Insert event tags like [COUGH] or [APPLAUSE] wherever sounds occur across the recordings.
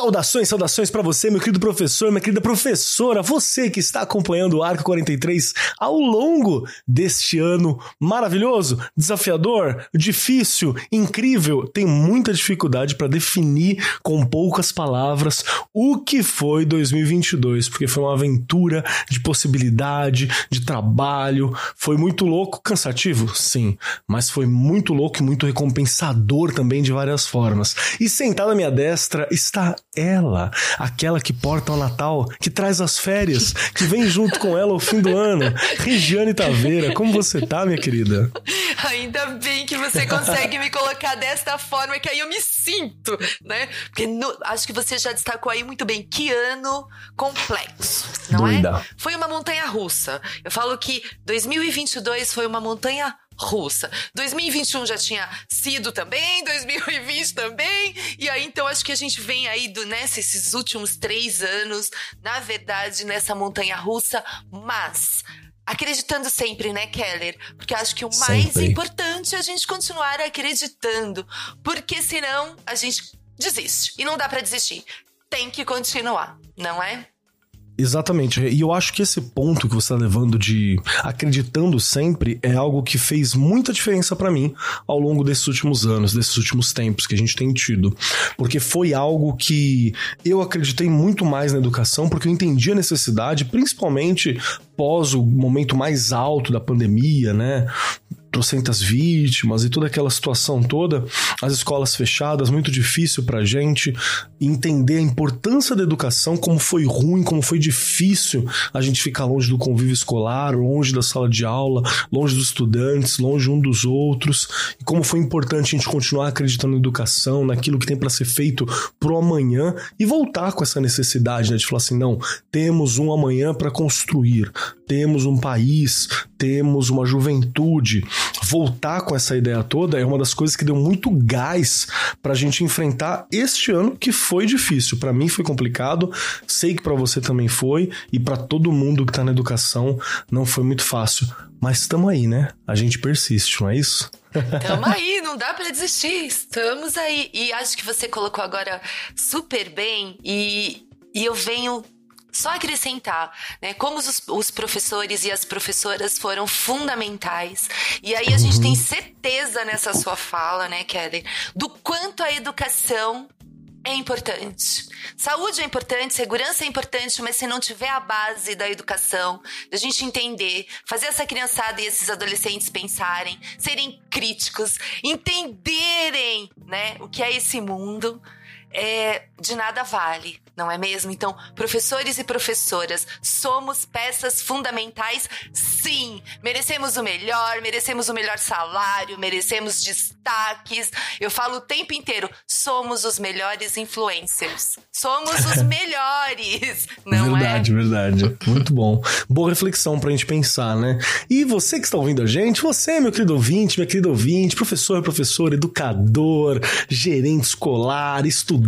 Saudações, saudações para você, meu querido professor, minha querida professora, você que está acompanhando o Arco 43 ao longo deste ano maravilhoso, desafiador, difícil, incrível. Tem muita dificuldade para definir com poucas palavras o que foi 2022, porque foi uma aventura de possibilidade, de trabalho. Foi muito louco, cansativo, sim, mas foi muito louco e muito recompensador também de várias formas. E sentada à minha destra está ela, aquela que porta o Natal, que traz as férias, que vem junto com ela ao fim do ano. Regiane Taveira, como você tá, minha querida? Ainda bem que você consegue me colocar desta forma que aí eu me sinto, né? Porque no, acho que você já destacou aí muito bem que ano complexo, não é? Doida. é? Foi uma montanha russa. Eu falo que 2022 foi uma montanha russa. 2021 já tinha sido também, 2020 também. E aí, então, acho que a gente vem aí do, nessa, esses últimos três anos, na verdade, nessa montanha russa, mas acreditando sempre, né, Keller? Porque acho que o mais Sempre. importante é a gente continuar acreditando, porque senão a gente desiste. E não dá pra desistir. Tem que continuar, não é? Exatamente. E eu acho que esse ponto que você está levando de acreditando sempre é algo que fez muita diferença para mim ao longo desses últimos anos, desses últimos tempos que a gente tem tido. Porque foi algo que eu acreditei muito mais na educação, porque eu entendi a necessidade, principalmente pós o momento mais alto da pandemia, né? Trocentas vítimas e toda aquela situação toda, as escolas fechadas, muito difícil pra gente entender a importância da educação, como foi ruim, como foi difícil a gente ficar longe do convívio escolar, longe da sala de aula, longe dos estudantes, longe um dos outros, e como foi importante a gente continuar acreditando na educação, naquilo que tem para ser feito pro amanhã e voltar com essa necessidade, né, de falar assim, não, temos um amanhã para construir, temos um país, temos uma juventude. Voltar com essa ideia toda é uma das coisas que deu muito gás pra gente enfrentar este ano que foi difícil. Pra mim foi complicado, sei que pra você também foi e pra todo mundo que tá na educação não foi muito fácil. Mas estamos aí, né? A gente persiste, não é isso? Tamo aí, não dá pra desistir. Estamos aí. E acho que você colocou agora super bem e, e eu venho só acrescentar, né? Como os, os, professores e as professoras foram fundamentais. E aí a gente tem certeza nessa sua fala, né, Kelly, do quanto a educação é importante. Saúde é importante, segurança é importante, mas se não tiver a base da educação, da gente entender, fazer essa criançada e esses adolescentes pensarem, serem críticos, entenderem, né, o que é esse mundo, é, de nada vale, não é mesmo? Então, professores e professoras, somos peças fundamentais, sim. Merecemos o melhor, merecemos o melhor salário, merecemos destaques. Eu falo o tempo inteiro, somos os melhores influencers. Somos os [LAUGHS] melhores, não verdade, é? verdade. Muito bom. Boa reflexão pra gente pensar, né? E você que está ouvindo a gente, você, meu querido ouvinte, minha querida ouvinte, professor, professor, educador, gerente escolar, estudante,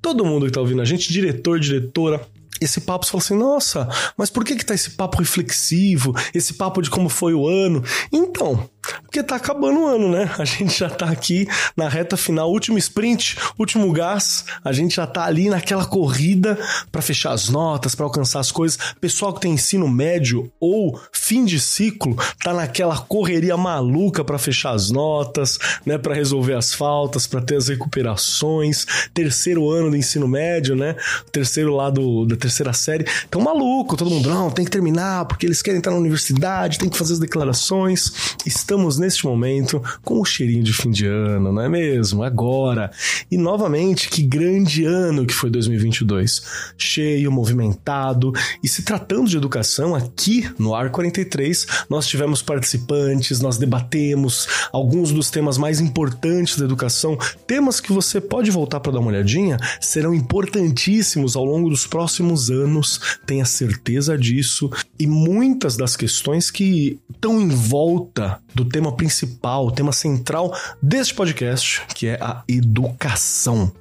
todo mundo que tá ouvindo a gente, diretor, diretora, esse papo, você fala assim, nossa, mas por que que tá esse papo reflexivo, esse papo de como foi o ano? Então, porque tá acabando o ano, né? [LAUGHS] A gente já tá aqui na reta final, último sprint, último gás, a gente já tá ali naquela corrida para fechar as notas, para alcançar as coisas. Pessoal que tem ensino médio ou fim de ciclo, tá naquela correria maluca para fechar as notas, né, para resolver as faltas, para ter as recuperações. Terceiro ano do ensino médio, né? Terceiro lá do, da terceira série. Tão maluco, todo mundo, não, tem que terminar, porque eles querem entrar na universidade, tem que fazer as declarações. Estamos neste momento com o cheirinho de fim de ano, não é mesmo? Agora. E novamente, que grande ano que foi 2022. Cheio, movimentado. E se tratando de educação, aqui no Ar 43, nós tivemos participantes, nós debatemos alguns dos temas mais importantes da educação, temas que você pode voltar para dar uma olhadinha, serão importantíssimos ao longo dos próximos anos, tenha certeza disso. E muitas das questões que estão em volta do tema principal, o tema central deste podcast, que é a educação.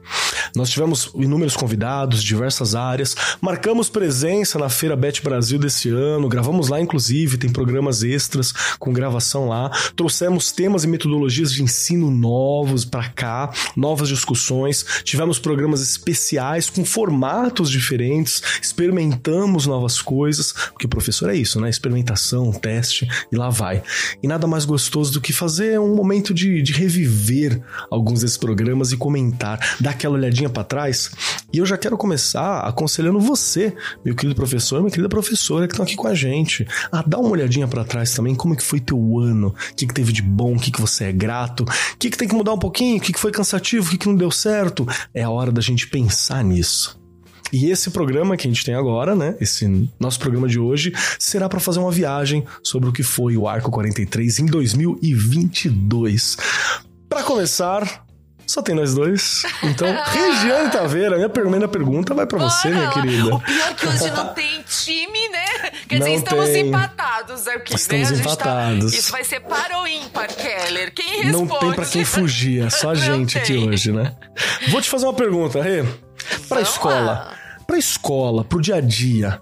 Nós tivemos inúmeros convidados diversas áreas, marcamos presença na Feira Bet Brasil desse ano, gravamos lá, inclusive, tem programas extras com gravação lá, trouxemos temas e metodologias de ensino novos para cá, novas discussões, tivemos programas especiais com formatos diferentes, experimentamos novas coisas, porque professor é isso, né? Experimentação, teste e lá vai. E nada mais gostoso do que fazer um momento de, de reviver alguns desses programas e comentar, dar aquela olhadinha para trás. E eu já quero começar aconselhando você, meu querido professor, minha querida professora que estão aqui com a gente, a dar uma olhadinha para trás também, como é que foi teu ano, o que, que teve de bom, o que, que você é grato, o que, que tem que mudar um pouquinho, o que, que foi cansativo, o que, que não deu certo. É a hora da gente pensar nisso. E esse programa que a gente tem agora, né? Esse nosso programa de hoje será para fazer uma viagem sobre o que foi o Arco 43 em 2022. Para começar, só tem nós dois. Então, [LAUGHS] Regiane Taveira, minha primeira pergunta vai para você, minha querida. O pior é que hoje não [LAUGHS] tem time, né? Quer Não dizer, estamos tem. empatados aqui, Estamos né? A gente empatados. Tá... Isso vai ser para ou ímpar, Keller? Quem responde? Não tem para quem fugir, é só [LAUGHS] a gente aqui hoje, né? Vou te fazer uma pergunta, Rê. Pra Vamos escola, lá. Pra escola, pro dia a dia.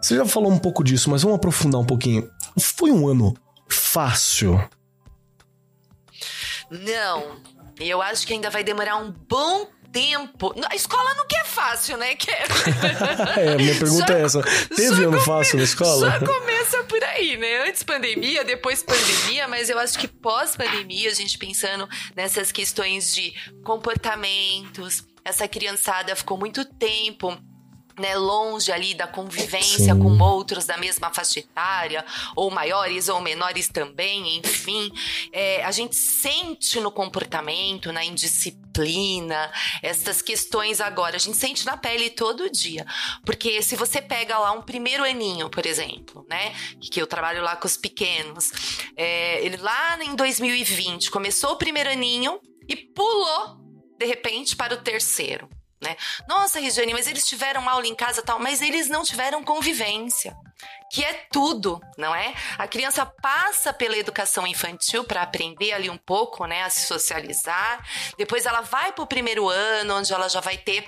Você já falou um pouco disso, mas vamos aprofundar um pouquinho. Foi um ano fácil? Não. Eu acho que ainda vai demorar um bom tempo. A escola não quer fácil, né, Keller? [LAUGHS] É, minha pergunta Já- é essa. Teve ano fácil na escola? Já começa por aí, né? Antes pandemia, depois pandemia, mas eu acho que pós-pandemia, a gente pensando nessas questões de comportamentos, essa criançada ficou muito tempo. Né, longe ali da convivência Sim. com outros da mesma faixa etária, ou maiores ou menores também, enfim. É, a gente sente no comportamento, na indisciplina, essas questões agora, a gente sente na pele todo dia. Porque se você pega lá um primeiro aninho, por exemplo, né? Que eu trabalho lá com os pequenos, é, ele lá em 2020 começou o primeiro aninho e pulou, de repente, para o terceiro. Né? Nossa, Regiane, mas eles tiveram aula em casa tal, mas eles não tiveram convivência que é tudo, não é? A criança passa pela educação infantil para aprender ali um pouco, né, a se socializar. Depois ela vai para o primeiro ano, onde ela já vai ter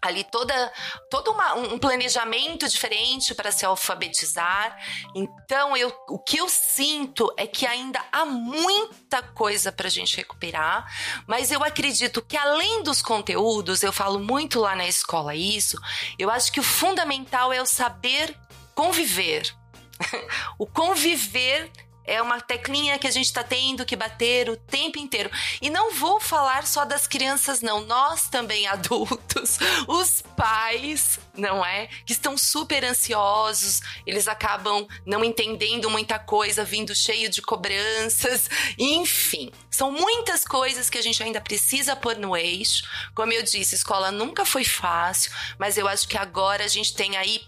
ali toda todo uma- um planejamento diferente para se alfabetizar. Então, eu, o que eu sinto é que ainda há muita coisa para a gente recuperar, mas eu acredito que além dos conteúdos, eu falo muito lá na escola isso, eu acho que o fundamental é o saber conviver. [LAUGHS] o conviver é uma teclinha que a gente está tendo que bater o tempo inteiro. E não vou falar só das crianças, não. Nós também, [LAUGHS] adultos, os pais, não é? Que estão super ansiosos, eles acabam não entendendo muita coisa, vindo cheio de cobranças. Enfim, são muitas coisas que a gente ainda precisa pôr no eixo. Como eu disse, escola nunca foi fácil, mas eu acho que agora a gente tem aí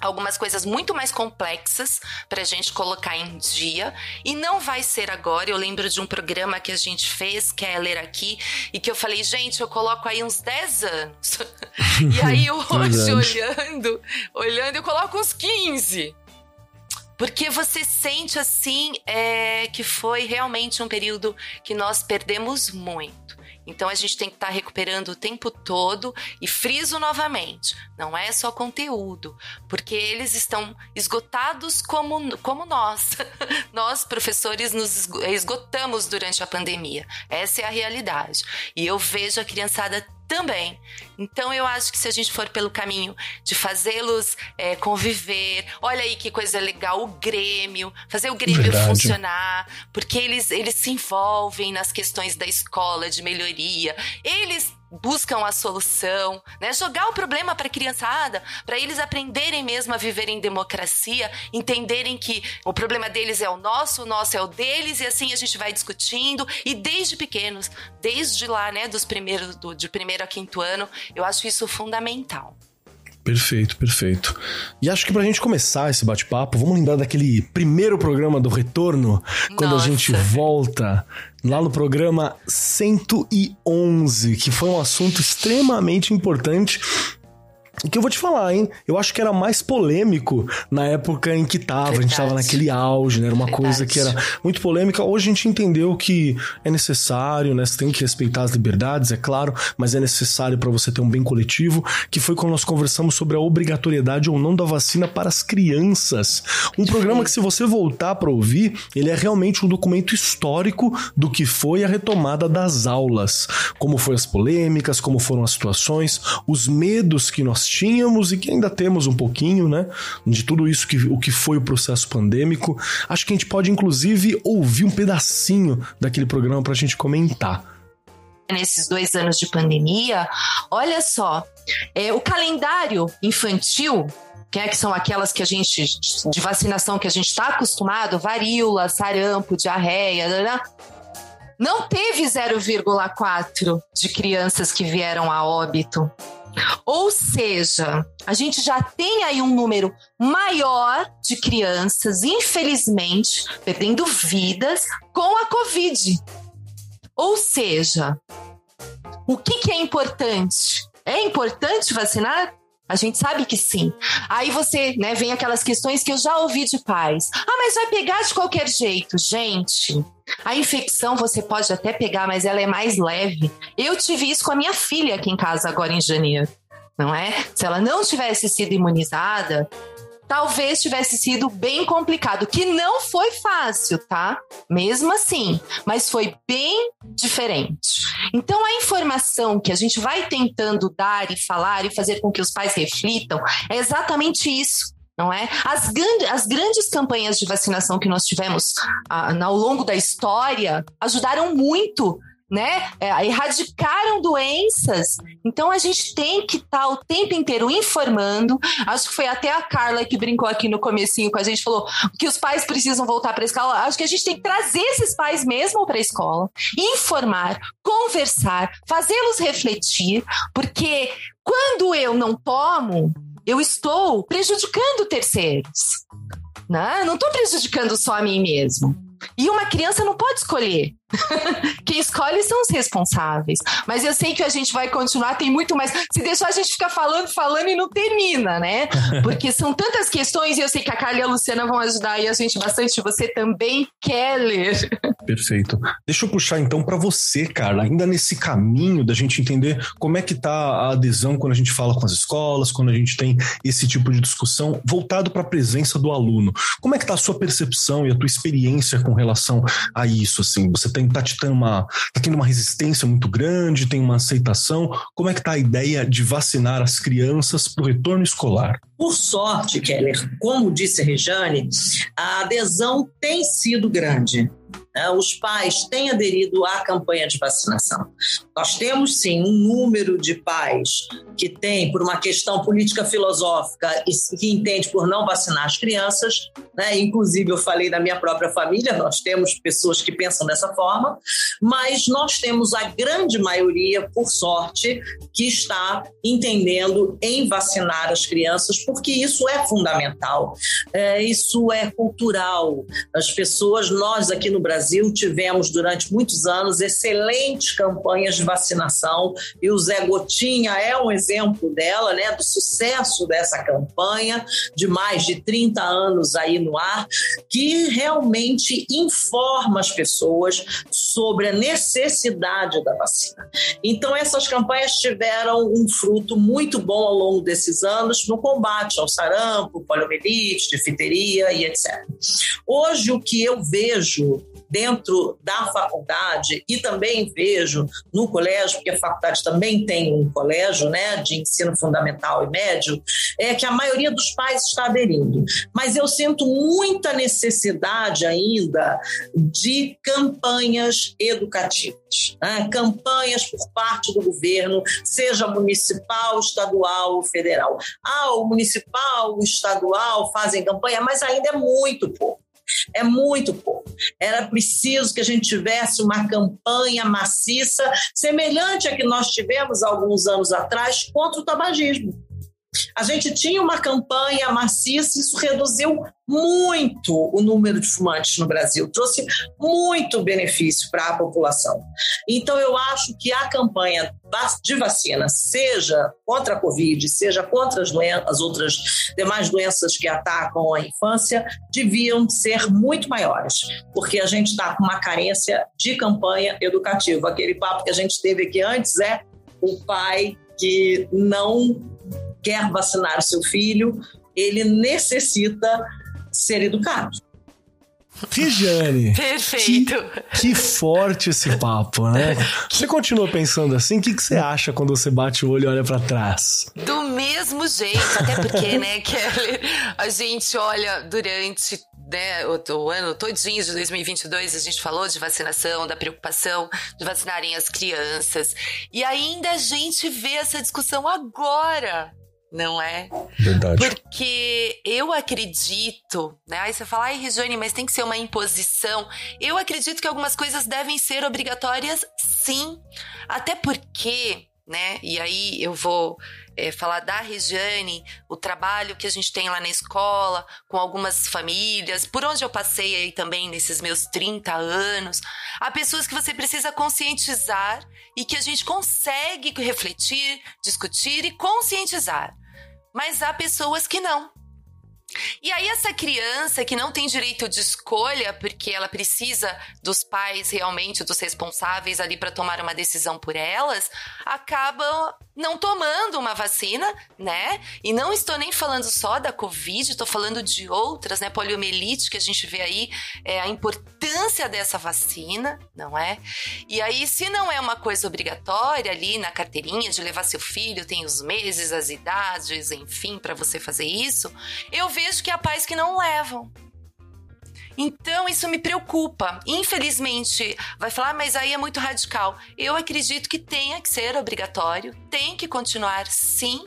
algumas coisas muito mais complexas para a gente colocar em dia e não vai ser agora. Eu lembro de um programa que a gente fez, Keller aqui, e que eu falei, gente, eu coloco aí uns 10 anos. [LAUGHS] e aí hoje, olhando, olhando, eu coloco uns 15. Porque você sente assim é, que foi realmente um período que nós perdemos muito. Então a gente tem que estar recuperando o tempo todo e friso novamente, não é só conteúdo, porque eles estão esgotados como, como nós. [LAUGHS] nós, professores, nos esgo- esgotamos durante a pandemia. Essa é a realidade. E eu vejo a criançada também. Então eu acho que se a gente for pelo caminho de fazê-los é, conviver, olha aí que coisa legal, o Grêmio, fazer o Grêmio Verdade. funcionar, porque eles, eles se envolvem nas questões da escola, de melhoria, eles buscam a solução, né? Jogar o problema para a criançada, para eles aprenderem mesmo a viver em democracia, entenderem que o problema deles é o nosso, o nosso é o deles, e assim a gente vai discutindo. E desde pequenos, desde lá, né, dos primeiros, do, de primeiro a quinto ano, eu acho isso fundamental. Perfeito, perfeito. E acho que pra gente começar esse bate-papo, vamos lembrar daquele primeiro programa do Retorno, quando a Nossa. gente volta lá no programa 111, que foi um assunto extremamente importante que eu vou te falar, hein? Eu acho que era mais polêmico na época em que tava, Verdade. a gente tava naquele auge, né? Era uma Verdade. coisa que era muito polêmica. Hoje a gente entendeu que é necessário, né? Você tem que respeitar as liberdades, é claro, mas é necessário para você ter um bem coletivo, que foi quando nós conversamos sobre a obrigatoriedade ou não da vacina para as crianças. Um programa que se você voltar para ouvir, ele é realmente um documento histórico do que foi a retomada das aulas, como foram as polêmicas, como foram as situações, os medos que nós tínhamos e que ainda temos um pouquinho, né? De tudo isso que o que foi o processo pandêmico. Acho que a gente pode, inclusive, ouvir um pedacinho daquele programa para a gente comentar nesses dois anos de pandemia, olha só, é, o calendário infantil que, é, que são aquelas que a gente, de vacinação que a gente está acostumado, varíola, sarampo, diarreia, não teve 0,4 de crianças que vieram a óbito. Ou seja, a gente já tem aí um número maior de crianças, infelizmente, perdendo vidas com a Covid. Ou seja, o que, que é importante? É importante vacinar? A gente sabe que sim. Aí você, né, vem aquelas questões que eu já ouvi de pais. Ah, mas vai pegar de qualquer jeito. Gente, a infecção você pode até pegar, mas ela é mais leve. Eu tive isso com a minha filha aqui em casa agora em janeiro. Não é? Se ela não tivesse sido imunizada, talvez tivesse sido bem complicado, que não foi fácil, tá? Mesmo assim, mas foi bem diferente. Então, a informação que a gente vai tentando dar e falar e fazer com que os pais reflitam é exatamente isso. Não é? As, as grandes campanhas de vacinação que nós tivemos ah, ao longo da história ajudaram muito né? É, erradicaram doenças. Então a gente tem que estar tá o tempo inteiro informando. Acho que foi até a Carla que brincou aqui no comecinho com a gente, falou que os pais precisam voltar para a escola. Acho que a gente tem que trazer esses pais mesmo para a escola, informar, conversar, fazê-los refletir, porque quando eu não tomo, eu estou prejudicando terceiros. Né? Não estou prejudicando só a mim mesmo. E uma criança não pode escolher. [LAUGHS] Quem escolhe são os responsáveis. Mas eu sei que a gente vai continuar, tem muito mais. Se deixar, a gente fica falando, falando e não termina, né? [LAUGHS] Porque são tantas questões e eu sei que a Carla e a Luciana vão ajudar e a gente bastante. Você também quer ler. [LAUGHS] Perfeito. Deixa eu puxar então para você, Carla, ainda nesse caminho da gente entender como é que tá a adesão quando a gente fala com as escolas, quando a gente tem esse tipo de discussão voltado para a presença do aluno. Como é que tá a sua percepção e a tua experiência com relação a isso assim? Você tem, tá, tendo uma, tá tendo uma resistência muito grande, tem uma aceitação? Como é que tá a ideia de vacinar as crianças para o retorno escolar? Por sorte, Keller, como disse a Rejane, a adesão tem sido grande. Né? Os pais têm aderido à campanha de vacinação. Nós temos sim um número de pais que tem, por uma questão política filosófica, e que entende por não vacinar as crianças, né? Inclusive, eu falei da minha própria família, nós temos pessoas que pensam dessa forma, mas nós temos a grande maioria, por sorte, que está entendendo em vacinar as crianças, porque isso é fundamental, é, isso é cultural. As pessoas, nós aqui no Brasil, tivemos durante muitos anos excelentes campanhas de vacinação e o Zé Gotinha é um exemplo dela, né, do sucesso dessa campanha de mais de 30 anos aí no ar, que realmente informa as pessoas sobre a necessidade da vacina. Então essas campanhas tiveram um fruto muito bom ao longo desses anos no combate ao sarampo, poliomielite, difteria e etc. Hoje o que eu vejo dentro da faculdade e também vejo no colégio, porque a faculdade também tem um colégio né, de ensino fundamental e médio, é que a maioria dos pais está aderindo. Mas eu sinto muita necessidade ainda de campanhas educativas. Né? Campanhas por parte do governo, seja municipal, estadual ou federal. Ah, o municipal, o estadual fazem campanha, mas ainda é muito pouco. É muito pouco. Era preciso que a gente tivesse uma campanha maciça, semelhante à que nós tivemos alguns anos atrás contra o tabagismo. A gente tinha uma campanha maciça, isso reduziu muito o número de fumantes no Brasil, trouxe muito benefício para a população. Então, eu acho que a campanha de vacina, seja contra a Covid, seja contra as, as outras demais doenças que atacam a infância, deviam ser muito maiores, porque a gente está com uma carência de campanha educativa. Aquele papo que a gente teve aqui antes é o pai que não quer vacinar o seu filho, ele necessita ser educado. Regiane. Perfeito. Que, que, forte esse papo, né? Você continua pensando assim? O que, que você acha quando você bate o olho e olha para trás? Do mesmo jeito, até porque, [LAUGHS] né, Kelly, a gente olha durante né, o, o, ano todinho de 2022, a gente falou de vacinação, da preocupação de vacinarem as crianças. E ainda a gente vê essa discussão agora, não é? Verdade. Porque eu acredito, né? Aí você fala, ai, Regiane, mas tem que ser uma imposição. Eu acredito que algumas coisas devem ser obrigatórias, sim. Até porque, né? E aí eu vou é, falar da Regiane, o trabalho que a gente tem lá na escola, com algumas famílias, por onde eu passei aí também nesses meus 30 anos. Há pessoas que você precisa conscientizar e que a gente consegue refletir, discutir e conscientizar. Mas há pessoas que não. E aí, essa criança que não tem direito de escolha, porque ela precisa dos pais realmente, dos responsáveis ali para tomar uma decisão por elas, acaba não tomando uma vacina, né? E não estou nem falando só da Covid, estou falando de outras, né? Poliomielite, que a gente vê aí é, a importância dessa vacina, não é? E aí, se não é uma coisa obrigatória ali na carteirinha de levar seu filho, tem os meses, as idades, enfim, para você fazer isso, eu vejo que há pais que não levam. Então, isso me preocupa. Infelizmente, vai falar, mas aí é muito radical. Eu acredito que tenha que ser obrigatório, tem que continuar sim,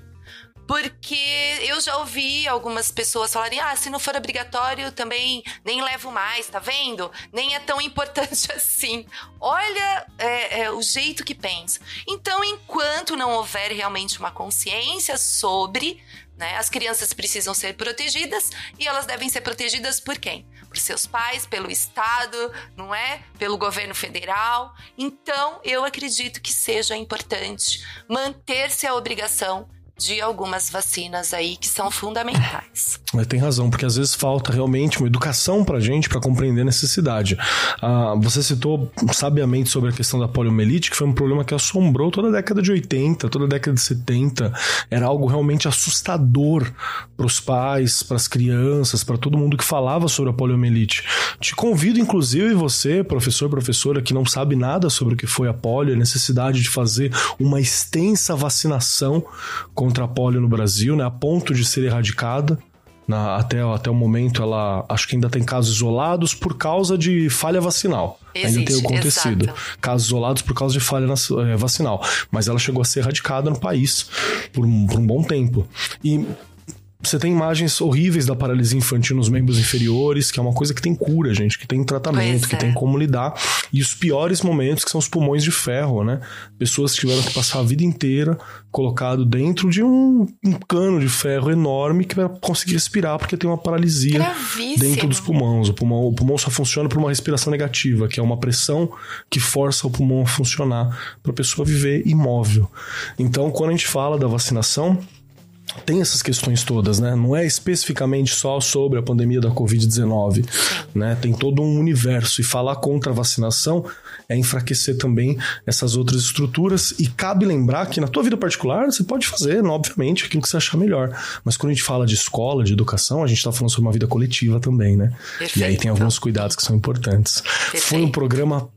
porque eu já ouvi algumas pessoas falarem: ah, se não for obrigatório, também nem levo mais, tá vendo? Nem é tão [LAUGHS] importante assim. Olha é, é, o jeito que pensa. Então, enquanto não houver realmente uma consciência sobre né? As crianças precisam ser protegidas e elas devem ser protegidas por quem? Por seus pais, pelo Estado, não é? Pelo governo federal. Então, eu acredito que seja importante manter-se a obrigação de algumas vacinas aí que são fundamentais. Mas tem razão, porque às vezes falta realmente uma educação pra gente para compreender a necessidade. Ah, você citou sabiamente sobre a questão da poliomielite, que foi um problema que assombrou toda a década de 80, toda a década de 70. Era algo realmente assustador para os pais, para as crianças, para todo mundo que falava sobre a poliomielite. Te convido, inclusive, você, professor, professora, que não sabe nada sobre o que foi a polio, a necessidade de fazer uma extensa vacinação contra a polio no Brasil, né, a ponto de ser erradicada. Na, até, até o momento, ela acho que ainda tem casos isolados por causa de falha vacinal. Existe, ainda tem acontecido. Exato. Casos isolados por causa de falha é, vacinal. Mas ela chegou a ser erradicada no país por um, por um bom tempo. E você tem imagens horríveis da paralisia infantil nos membros inferiores, que é uma coisa que tem cura, gente, que tem tratamento, que tem é. como lidar. E os piores momentos, que são os pulmões de ferro, né? Pessoas que tiveram que passar a vida inteira colocado dentro de um, um cano de ferro enorme que vai conseguir respirar, porque tem uma paralisia Gravíssimo. dentro dos pulmões. O pulmão, o pulmão só funciona por uma respiração negativa, que é uma pressão que força o pulmão a funcionar para a pessoa viver imóvel. Então, quando a gente fala da vacinação, tem essas questões todas, né? Não é especificamente só sobre a pandemia da Covid-19, né? Tem todo um universo e falar contra a vacinação é enfraquecer também essas outras estruturas e cabe lembrar que na tua vida particular você pode fazer, obviamente, aquilo que você achar melhor, mas quando a gente fala de escola, de educação, a gente está falando sobre uma vida coletiva também, né? Perfeito. E aí tem alguns cuidados que são importantes. Perfeito. Foi um programa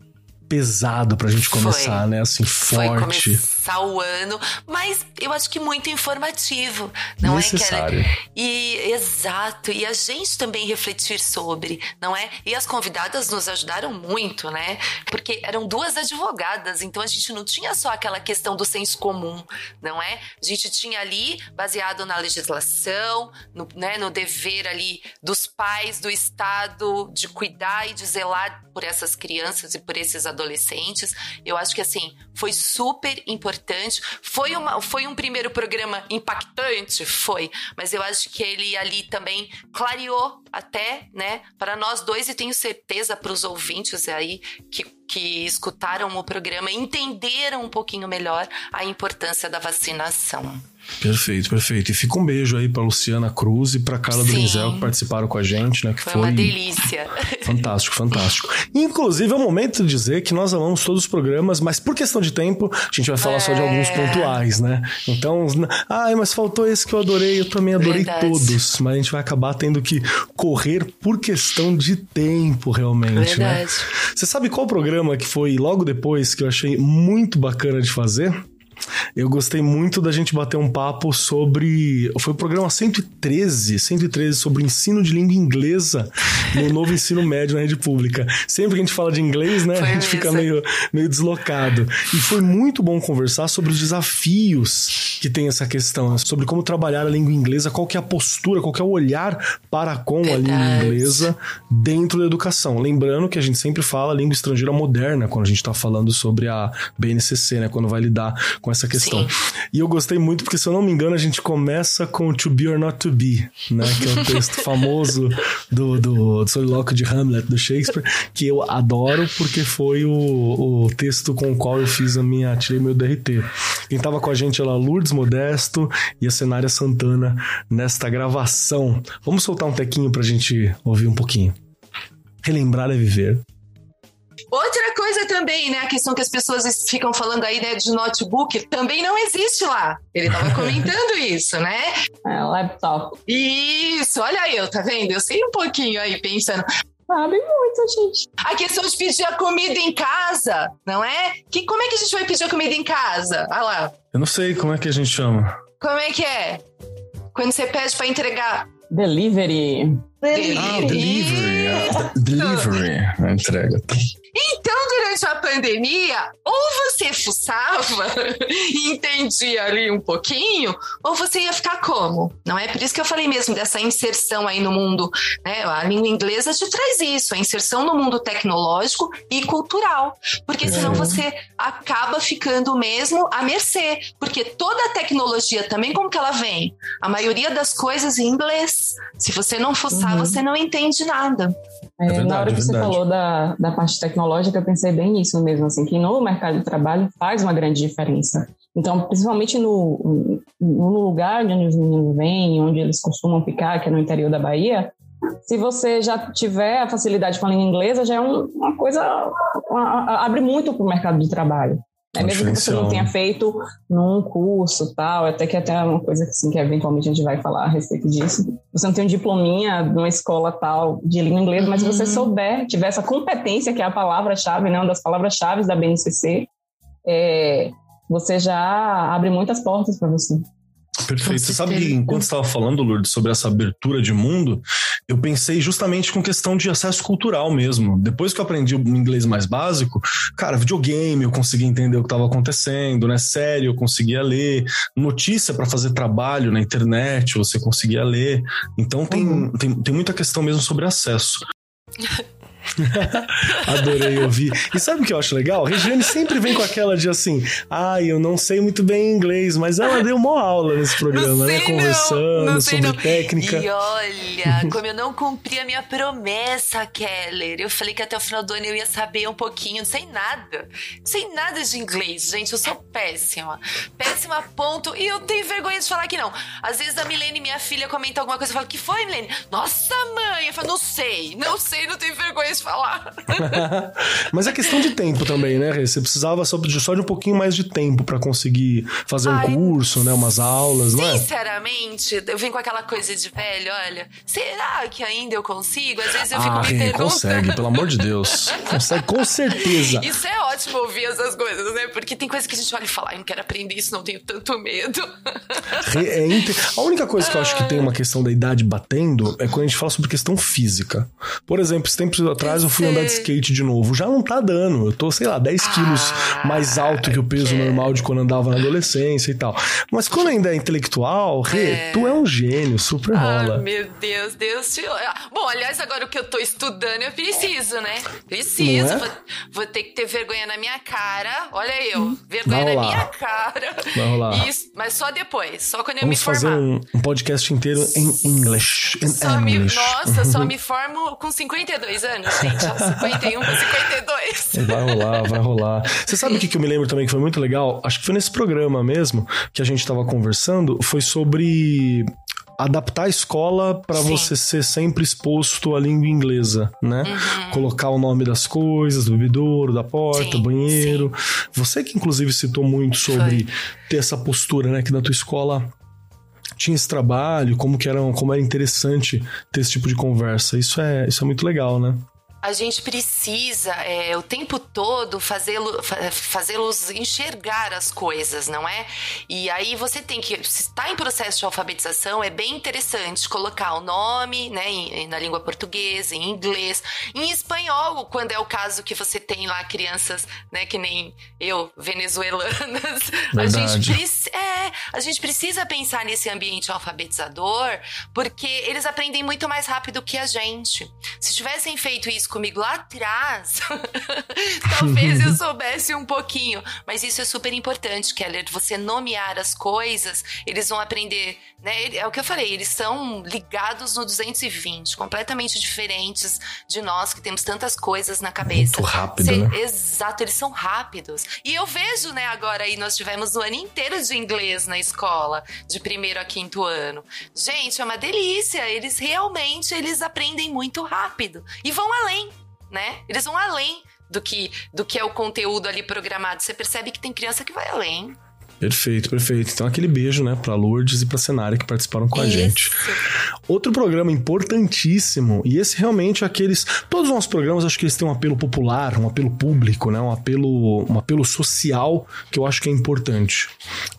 pesado pra gente começar, Foi. né? Assim, forte. Foi começar o ano, mas eu acho que muito informativo, não Necessário. é, Kelly? E exato, e a gente também refletir sobre, não é? E as convidadas nos ajudaram muito, né? Porque eram duas advogadas, então a gente não tinha só aquela questão do senso comum, não é? A gente tinha ali, baseado na legislação, no, né, no dever ali dos pais, do Estado, de cuidar e de zelar por essas crianças e por esses adolescentes. Eu acho que assim, foi super importante importante. Foi, uma, foi um primeiro programa impactante? Foi. Mas eu acho que ele ali também clareou até, né, para nós dois e tenho certeza para os ouvintes aí que, que escutaram o programa entenderam um pouquinho melhor a importância da vacinação. Perfeito, perfeito. E fica um beijo aí pra Luciana Cruz e pra Carla Brinzel que participaram com a gente, né? Que foi, foi uma delícia. [LAUGHS] Fantástico, fantástico. Inclusive, é o momento de dizer que nós amamos todos os programas, mas por questão de tempo, a gente vai falar é... só de alguns é. pontuais, né? Então, ai, mas faltou esse que eu adorei, eu também adorei Verdade. todos, mas a gente vai acabar tendo que correr por questão de tempo, realmente, né? Verdade. né? Você sabe qual programa que foi logo depois que eu achei muito bacana de fazer? Eu gostei muito da gente bater um papo sobre. Foi o programa 113, 113 sobre ensino de língua inglesa no novo ensino médio na rede pública. Sempre que a gente fala de inglês, né, foi a gente fica meio, meio deslocado. E foi muito bom conversar sobre os desafios que tem essa questão, sobre como trabalhar a língua inglesa, qual que é a postura, qual que é o olhar para com a língua inglesa dentro da educação. Lembrando que a gente sempre fala língua estrangeira moderna quando a gente está falando sobre a BNCC, né, quando vai lidar com essa questão. Sim. E eu gostei muito porque, se eu não me engano, a gente começa com To Be or Not To Be, né? Que é o texto [LAUGHS] famoso do, do, do solilóquio de Hamlet, do Shakespeare, que eu adoro porque foi o, o texto com o qual eu fiz a minha, tirei meu DRT. Quem tava com a gente era Lourdes Modesto e a Cenária Santana nesta gravação. Vamos soltar um tequinho pra gente ouvir um pouquinho. Relembrar é viver. Outra coisa também, né? A questão que as pessoas ficam falando aí, né, de notebook, também não existe lá. Ele estava [LAUGHS] comentando isso, né? É, laptop. Isso, olha eu, tá vendo? Eu sei um pouquinho aí pensando. Sabe muito, gente. A questão de pedir a comida em casa, não é? Que, como é que a gente vai pedir a comida em casa? Olha lá. Eu não sei como é que a gente chama. Como é que é? Quando você pede para entregar. Delivery. Delivery. Ah, delivery. Ah, delivery. A entrega. Então, durante a pandemia, ou você fuçava [LAUGHS] e entendia ali um pouquinho, ou você ia ficar como? Não é por isso que eu falei mesmo dessa inserção aí no mundo, né? A língua inglesa te traz isso, a inserção no mundo tecnológico e cultural, porque senão é. você acaba ficando mesmo à mercê, porque toda a tecnologia também como que ela vem? A maioria das coisas em inglês. Se você não fuçar, uhum. você não entende nada. É, é verdade, na hora que é você falou da, da parte tecnológica, eu pensei bem nisso mesmo, assim, que no mercado de trabalho faz uma grande diferença. Então, principalmente no, no lugar de onde os meninos vêm, onde eles costumam ficar, que é no interior da Bahia, se você já tiver a facilidade com a língua inglesa, já é um, uma coisa, uma, abre muito para o mercado de trabalho. É mesmo que você não tenha feito num curso tal, até que até uma coisa assim, que eventualmente a gente vai falar a respeito disso. Você não tem um diplominha numa escola tal de língua inglesa, mas se você uhum. souber, tiver essa competência, que é a palavra-chave, né, uma das palavras-chave da BNCC, é, você já abre muitas portas para você. Perfeito. Você sabe que enquanto estava falando, Lourdes, sobre essa abertura de mundo, eu pensei justamente com questão de acesso cultural mesmo. Depois que eu aprendi o inglês mais básico, cara, videogame eu conseguia entender o que estava acontecendo, né? Série eu conseguia ler, notícia para fazer trabalho na internet você conseguia ler. Então tem, uhum. tem, tem muita questão mesmo sobre acesso. [LAUGHS] [LAUGHS] Adorei ouvir. E sabe o que eu acho legal? A Regiane sempre vem com aquela de assim: ai, ah, eu não sei muito bem inglês, mas ela deu uma aula nesse programa, né? Conversando não, não sobre técnica. E olha, [LAUGHS] como eu não cumpri a minha promessa, Keller, eu falei que até o final do ano eu ia saber um pouquinho, não sei nada. Não sei nada de inglês, gente. Eu sou péssima. Péssima ponto. E eu tenho vergonha de falar que não. Às vezes a Milene, minha filha, comenta alguma coisa e fala: que foi, Milene? Nossa, mãe! Eu falo, não sei, não sei, não tenho vergonha de falar. [LAUGHS] Mas é questão de tempo também, né, Rê? Você precisava só de, só de um pouquinho mais de tempo para conseguir fazer Ai, um curso, né? Umas aulas, não é? Sinceramente, eu venho com aquela coisa de velho, olha, será que ainda eu consigo? Às vezes eu fico ah, me perguntando. consegue, pelo amor de Deus. [LAUGHS] Consegue, com certeza. Isso é ótimo ouvir essas coisas, né? Porque tem coisas que a gente olha e fala, eu não quero aprender isso, não tenho tanto medo. [LAUGHS] É, a única coisa que eu acho que tem uma questão da idade batendo é quando a gente fala sobre questão física. Por exemplo, esse tempo atrás eu fui andar de skate de novo. Já não tá dando. Eu tô, sei lá, 10 quilos ah, mais alto que o peso normal de quando andava na adolescência e tal. Mas quando ainda é intelectual, Rê, é. tu é um gênio, super rola. Ah, meu Deus, Deus te... Bom, aliás, agora o que eu tô estudando, eu preciso, né? Preciso. É? Vou, vou, ter que ter vergonha na minha cara. Olha eu, vergonha na minha cara. Vai rolar. Isso, mas só depois, só quando eu Vamos me formar. fazer um, um, podcast inteiro em inglês. Só me, nossa, só [LAUGHS] me formo com 52 anos, gente. 51 com 52. Vai rolar, vai rolar. Você sabe o que, que eu me lembro também que foi muito legal? Acho que foi nesse programa mesmo que a gente tava conversando. Foi sobre adaptar a escola para você ser sempre exposto à língua inglesa, né? Uhum. Colocar o nome das coisas, do bebedouro, da porta, sim, banheiro. Sim. Você que inclusive citou muito sobre Foi. ter essa postura, né, que na tua escola tinha esse trabalho, como que era, como era interessante ter esse tipo de conversa. Isso é, isso é muito legal, né? A gente precisa é, o tempo todo fazê-los fazê enxergar as coisas, não é? E aí você tem que, se está em processo de alfabetização, é bem interessante colocar o nome, né, em, na língua portuguesa, em inglês, em espanhol, quando é o caso que você tem lá crianças, né, que nem eu, venezuelanas. A gente, é, a gente precisa pensar nesse ambiente alfabetizador, porque eles aprendem muito mais rápido que a gente. Se tivessem feito isso comigo lá atrás, [LAUGHS] talvez eu soubesse um pouquinho. Mas isso é super importante, Keller. Você nomear as coisas, eles vão aprender, né? É o que eu falei, eles são ligados no 220, completamente diferentes de nós que temos tantas coisas na cabeça. Muito rápido, Cê, né? Exato, eles são rápidos. E eu vejo, né, agora aí nós tivemos o ano inteiro de inglês na escola, de primeiro a quinto ano. Gente, é uma delícia. Eles realmente eles aprendem muito rápido e vão além né? Eles vão além do que, do que é o conteúdo ali programado. Você percebe que tem criança que vai além. Perfeito, perfeito. Então, aquele beijo, né, pra Lourdes e pra Cenária que participaram com Isso. a gente. Outro programa importantíssimo, e esse realmente é aqueles. Todos os nossos programas, acho que eles têm um apelo popular, um apelo público, né, um apelo, um apelo social que eu acho que é importante.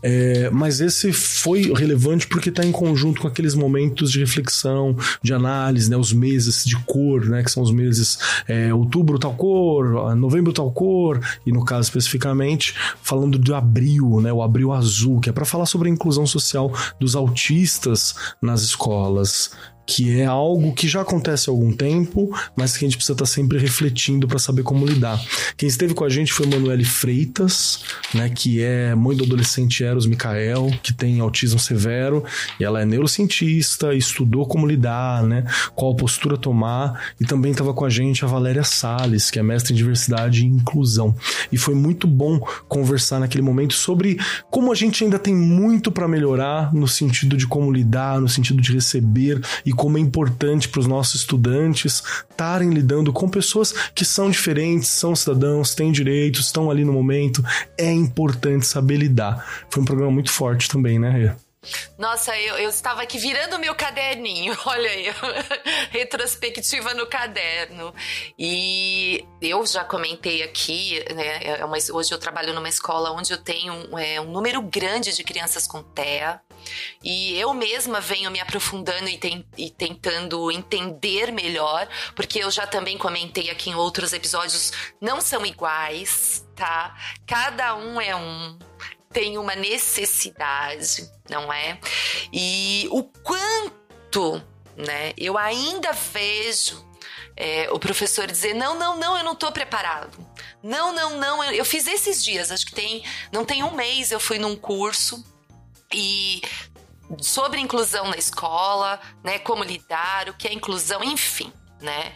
É, mas esse foi relevante porque está em conjunto com aqueles momentos de reflexão, de análise, né, os meses de cor, né, que são os meses é, outubro tal cor, novembro tal cor, e no caso especificamente, falando de abril, né, o Abril Azul, que é para falar sobre a inclusão social dos autistas nas escolas que é algo que já acontece há algum tempo, mas que a gente precisa estar sempre refletindo para saber como lidar. Quem esteve com a gente foi Manuele Freitas, né, que é mãe do adolescente Eros Micael, que tem autismo severo, e ela é neurocientista, estudou como lidar, né, qual postura tomar, e também estava com a gente a Valéria Sales, que é mestre em diversidade e inclusão. E foi muito bom conversar naquele momento sobre como a gente ainda tem muito para melhorar no sentido de como lidar, no sentido de receber e como é importante para os nossos estudantes estarem lidando com pessoas que são diferentes, são cidadãos, têm direitos, estão ali no momento. É importante saber lidar. Foi um programa muito forte também, né, Rê? Nossa, eu, eu estava aqui virando meu caderninho, [LAUGHS] olha aí, [LAUGHS] retrospectiva no caderno. E eu já comentei aqui, né, é uma, hoje eu trabalho numa escola onde eu tenho um, é, um número grande de crianças com TEA. E eu mesma venho me aprofundando e, tem, e tentando entender melhor, porque eu já também comentei aqui em outros episódios, não são iguais, tá? Cada um é um tem uma necessidade, não é? E o quanto, né? Eu ainda vejo é, o professor dizer: não, não, não, eu não estou preparado. Não, não, não. Eu, eu, fiz esses dias, acho que tem, não tem um mês, eu fui num curso e sobre inclusão na escola, né? Como lidar, o que é inclusão, enfim, né?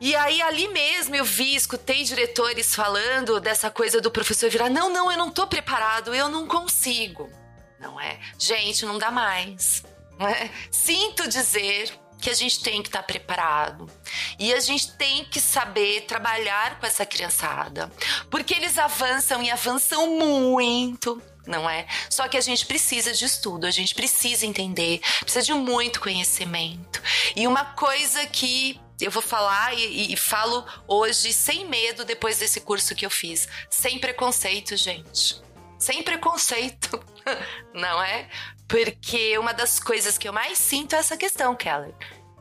E aí, ali mesmo, eu vi, escutei diretores falando dessa coisa do professor virar: não, não, eu não tô preparado, eu não consigo. Não é? Gente, não dá mais. Não é? Sinto dizer que a gente tem que estar tá preparado. E a gente tem que saber trabalhar com essa criançada. Porque eles avançam e avançam muito não é? Só que a gente precisa de estudo, a gente precisa entender, precisa de muito conhecimento. E uma coisa que eu vou falar e, e, falo hoje sem medo depois desse curso que eu fiz. Sem preconceito, gente. Sem preconceito, [LAUGHS] não é? Porque uma das coisas que eu mais sinto é essa questão, Keller.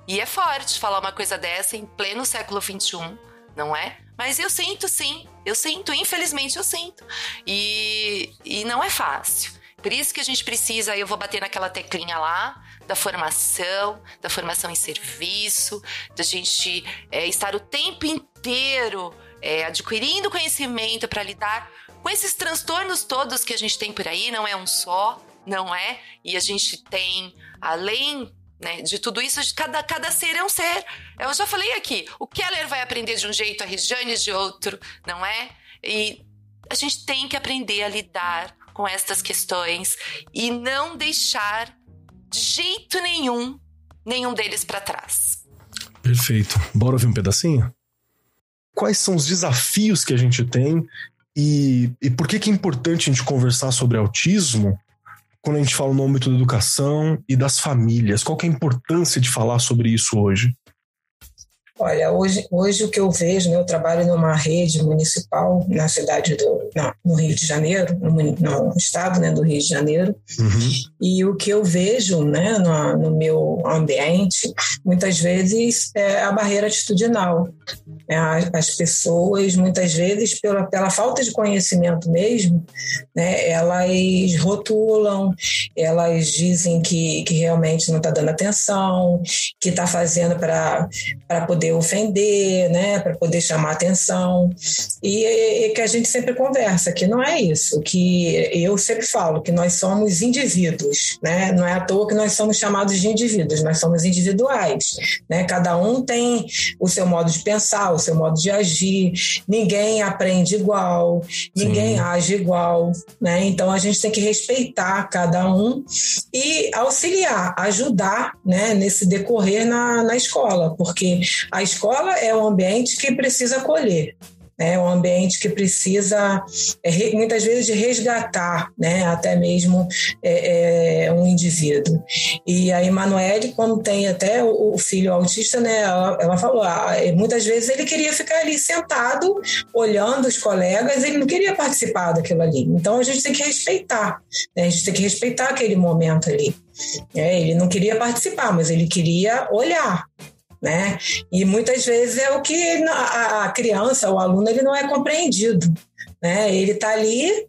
E é forte falar uma coisa dessa em pleno século XXI, não é? Mas eu sinto sim, eu sinto, infelizmente eu sinto. E, e não é fácil. Por isso que a gente precisa, eu vou bater naquela teclinha lá, da formação, da formação em serviço, da gente é, estar o tempo inteiro é, adquirindo conhecimento para lidar com esses transtornos todos que a gente tem por aí, não é um só, não é? E a gente tem, além né, de tudo isso, cada, cada ser é um ser. Eu já falei aqui, o Keller vai aprender de um jeito, a Regiane de outro, não é? E a gente tem que aprender a lidar com estas questões e não deixar de jeito nenhum nenhum deles para trás. Perfeito. Bora ouvir um pedacinho? Quais são os desafios que a gente tem e, e por que, que é importante a gente conversar sobre autismo quando a gente fala no âmbito da educação e das famílias? Qual é a importância de falar sobre isso hoje? Olha, hoje, hoje o que eu vejo, né, eu trabalho numa rede municipal na cidade do, não, no Rio de Janeiro, no, no estado né, do Rio de Janeiro, uhum. e o que eu vejo né, no, no, meu ambiente, muitas vezes, é a barreira atitudinal. É, as pessoas, muitas vezes, pela, pela falta de conhecimento mesmo, né, elas rotulam, elas dizem que, que realmente não está dando atenção, que está fazendo para poder poder ofender, né, para poder chamar atenção. E, e, que a gente sempre conversa, que não é isso, que eu sempre falo que nós somos indivíduos, né? Não é à toa que nós somos chamados de indivíduos, nós somos individuais, né? Cada um tem o seu modo de pensar, o seu modo de agir, ninguém aprende igual, ninguém Sim. age igual, né? Então a gente tem que respeitar cada um e auxiliar, ajudar, né, nesse decorrer na, na escola, porque a a escola é um ambiente que precisa acolher, é um ambiente que precisa é, muitas vezes de resgatar, né, até mesmo é, é, um indivíduo. E a Emanuele, como tem até o, filho autista, né, ela, ela falou, ah, muitas vezes ele queria ficar ali sentado, olhando os colegas, ele não queria participar daquilo ali. Então a gente tem que respeitar, né, a gente tem que respeitar aquele momento ali. É, ele não queria participar, mas ele queria olhar, né? E muitas vezes é o que a criança, o aluno, ele não é compreendido, né? Ele está ali,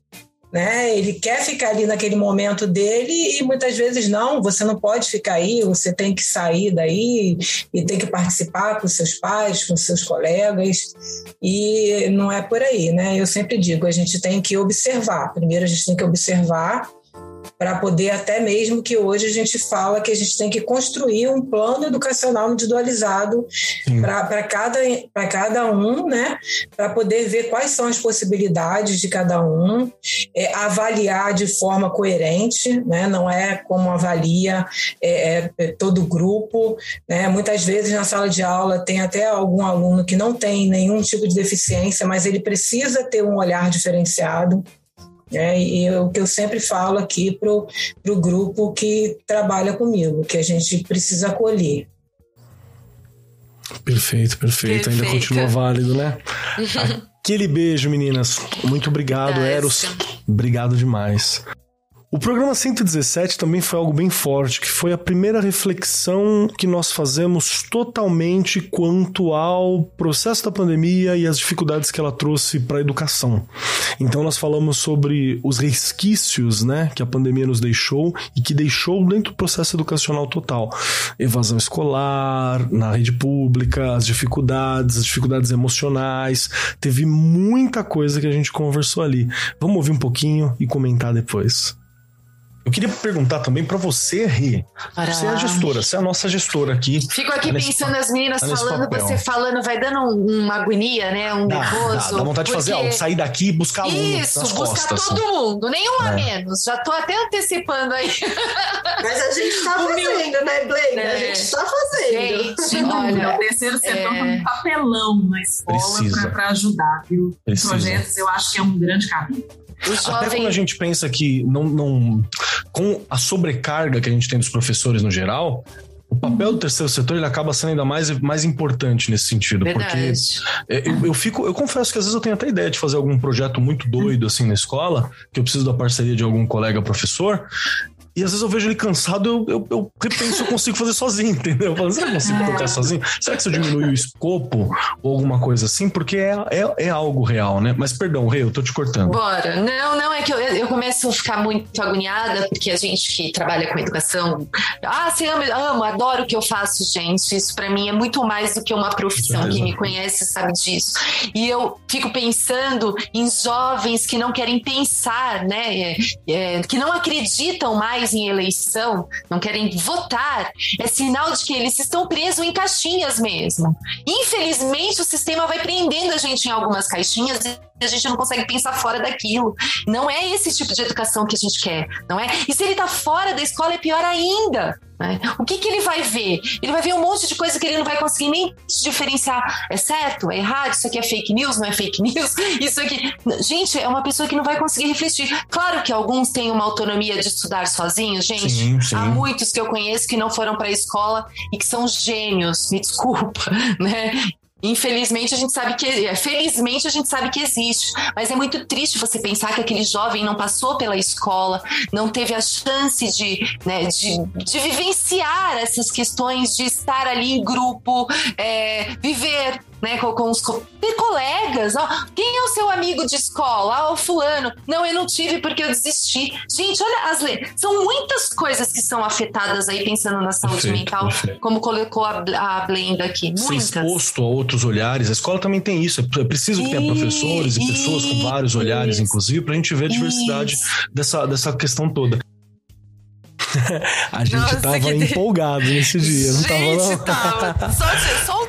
né? Ele quer ficar ali naquele momento dele e muitas vezes não, você não pode ficar aí, você tem que sair daí e tem que participar com seus pais, com seus colegas e não é por aí, né? Eu sempre digo, a gente tem que observar. Primeiro a gente tem que observar para poder até mesmo que hoje a gente fala que a gente tem que construir um plano educacional individualizado para cada, cada um, né? Para poder ver quais são as possibilidades de cada um, é, avaliar de forma coerente, né? Não é como avalia é, é, é todo o grupo, né? Muitas vezes na sala de aula tem até algum aluno que não tem nenhum tipo de deficiência, mas ele precisa ter um olhar diferenciado. É, e o que eu sempre falo aqui para o grupo que trabalha comigo, que a gente precisa acolher. Perfeito, perfeito, perfeito. Ainda continua válido, né? [LAUGHS] Aquele beijo, meninas. Muito obrigado, Eros. Obrigado demais. O programa 117 também foi algo bem forte, que foi a primeira reflexão que nós fazemos totalmente quanto ao processo da pandemia e as dificuldades que ela trouxe para a educação. Então nós falamos sobre os resquícios, né, que a pandemia nos deixou e que deixou dentro do processo educacional total. Evasão escolar, na rede pública, as dificuldades, as dificuldades emocionais. Teve muita coisa que a gente conversou ali. Vamos ouvir um pouquinho e comentar depois. Eu queria perguntar também para você, Rê. Você é a gestora, você é a nossa gestora aqui. Fico aqui pensando as meninas falando, papel. você falando, vai dando uma agonia, né? Um dá, nervoso. Dá, dá vontade porque... de fazer, ó, sair daqui e buscar aluno Isso, nas buscar costas, todo assim. mundo, nenhum é. a menos. Já tô até antecipando aí. [LAUGHS] Mas a gente tá fazendo, né, Blake? É. A gente tá fazendo. Gente, [LAUGHS] olha, o terceiro setor é... um papelão na escola para ajudar, viu? Precisa. Projetos, eu acho que é um grande caminho. Jovem... Até quando a gente pensa que não, não, com a sobrecarga que a gente tem dos professores no geral, o papel do terceiro setor ele acaba sendo ainda mais, mais importante nesse sentido. Verdade. Porque eu, eu, fico, eu confesso que às vezes eu tenho até ideia de fazer algum projeto muito doido assim na escola, que eu preciso da parceria de algum colega professor. E às vezes eu vejo ele cansado, eu, eu, eu repenso se eu consigo fazer sozinho, [LAUGHS] entendeu? Eu falo, será que eu consigo tocar sozinho? Será que se eu diminuir o escopo ou alguma coisa assim? Porque é, é, é algo real, né? Mas perdão, Rei, eu tô te cortando. Bora. Não, não, é que eu, eu começo a ficar muito agoniada, porque a gente que trabalha com educação. Ah, você ama, amo, adoro o que eu faço, gente. Isso para mim é muito mais do que uma profissão. Quem me conhece sabe disso. E eu fico pensando em jovens que não querem pensar, né? É, é, que não acreditam mais em eleição, não querem votar. É sinal de que eles estão presos em caixinhas mesmo. Infelizmente, o sistema vai prendendo a gente em algumas caixinhas a gente não consegue pensar fora daquilo. Não é esse tipo de educação que a gente quer, não é? E se ele está fora da escola, é pior ainda. Né? O que, que ele vai ver? Ele vai ver um monte de coisa que ele não vai conseguir nem diferenciar. É certo? É errado? Isso aqui é fake news? Não é fake news? [LAUGHS] Isso aqui. Gente, é uma pessoa que não vai conseguir refletir. Claro que alguns têm uma autonomia de estudar sozinhos, gente. Sim, sim. Há muitos que eu conheço que não foram para a escola e que são gênios, me desculpa, [LAUGHS] né? Infelizmente a gente sabe que é, felizmente a gente sabe que existe, mas é muito triste você pensar que aquele jovem não passou pela escola, não teve a chance de, né, de, de vivenciar essas questões de estar ali em grupo, é, viver né, com, com os ter colegas. Ó, quem é o seu amigo de escola? Ah, o fulano. Não, eu não tive porque eu desisti. Gente, olha as. São muitas coisas que são afetadas aí pensando na saúde perfeito, mental, perfeito. como colocou a, a Blenda aqui. Muitas. Ser exposto a outros olhares. A escola também tem isso. É preciso que tenha professores e pessoas com vários olhares, isso, inclusive, para a gente ver a diversidade dessa, dessa questão toda. [LAUGHS] a gente Nossa, tava empolgado nesse dia, não gente, tava, não. [LAUGHS] Só, só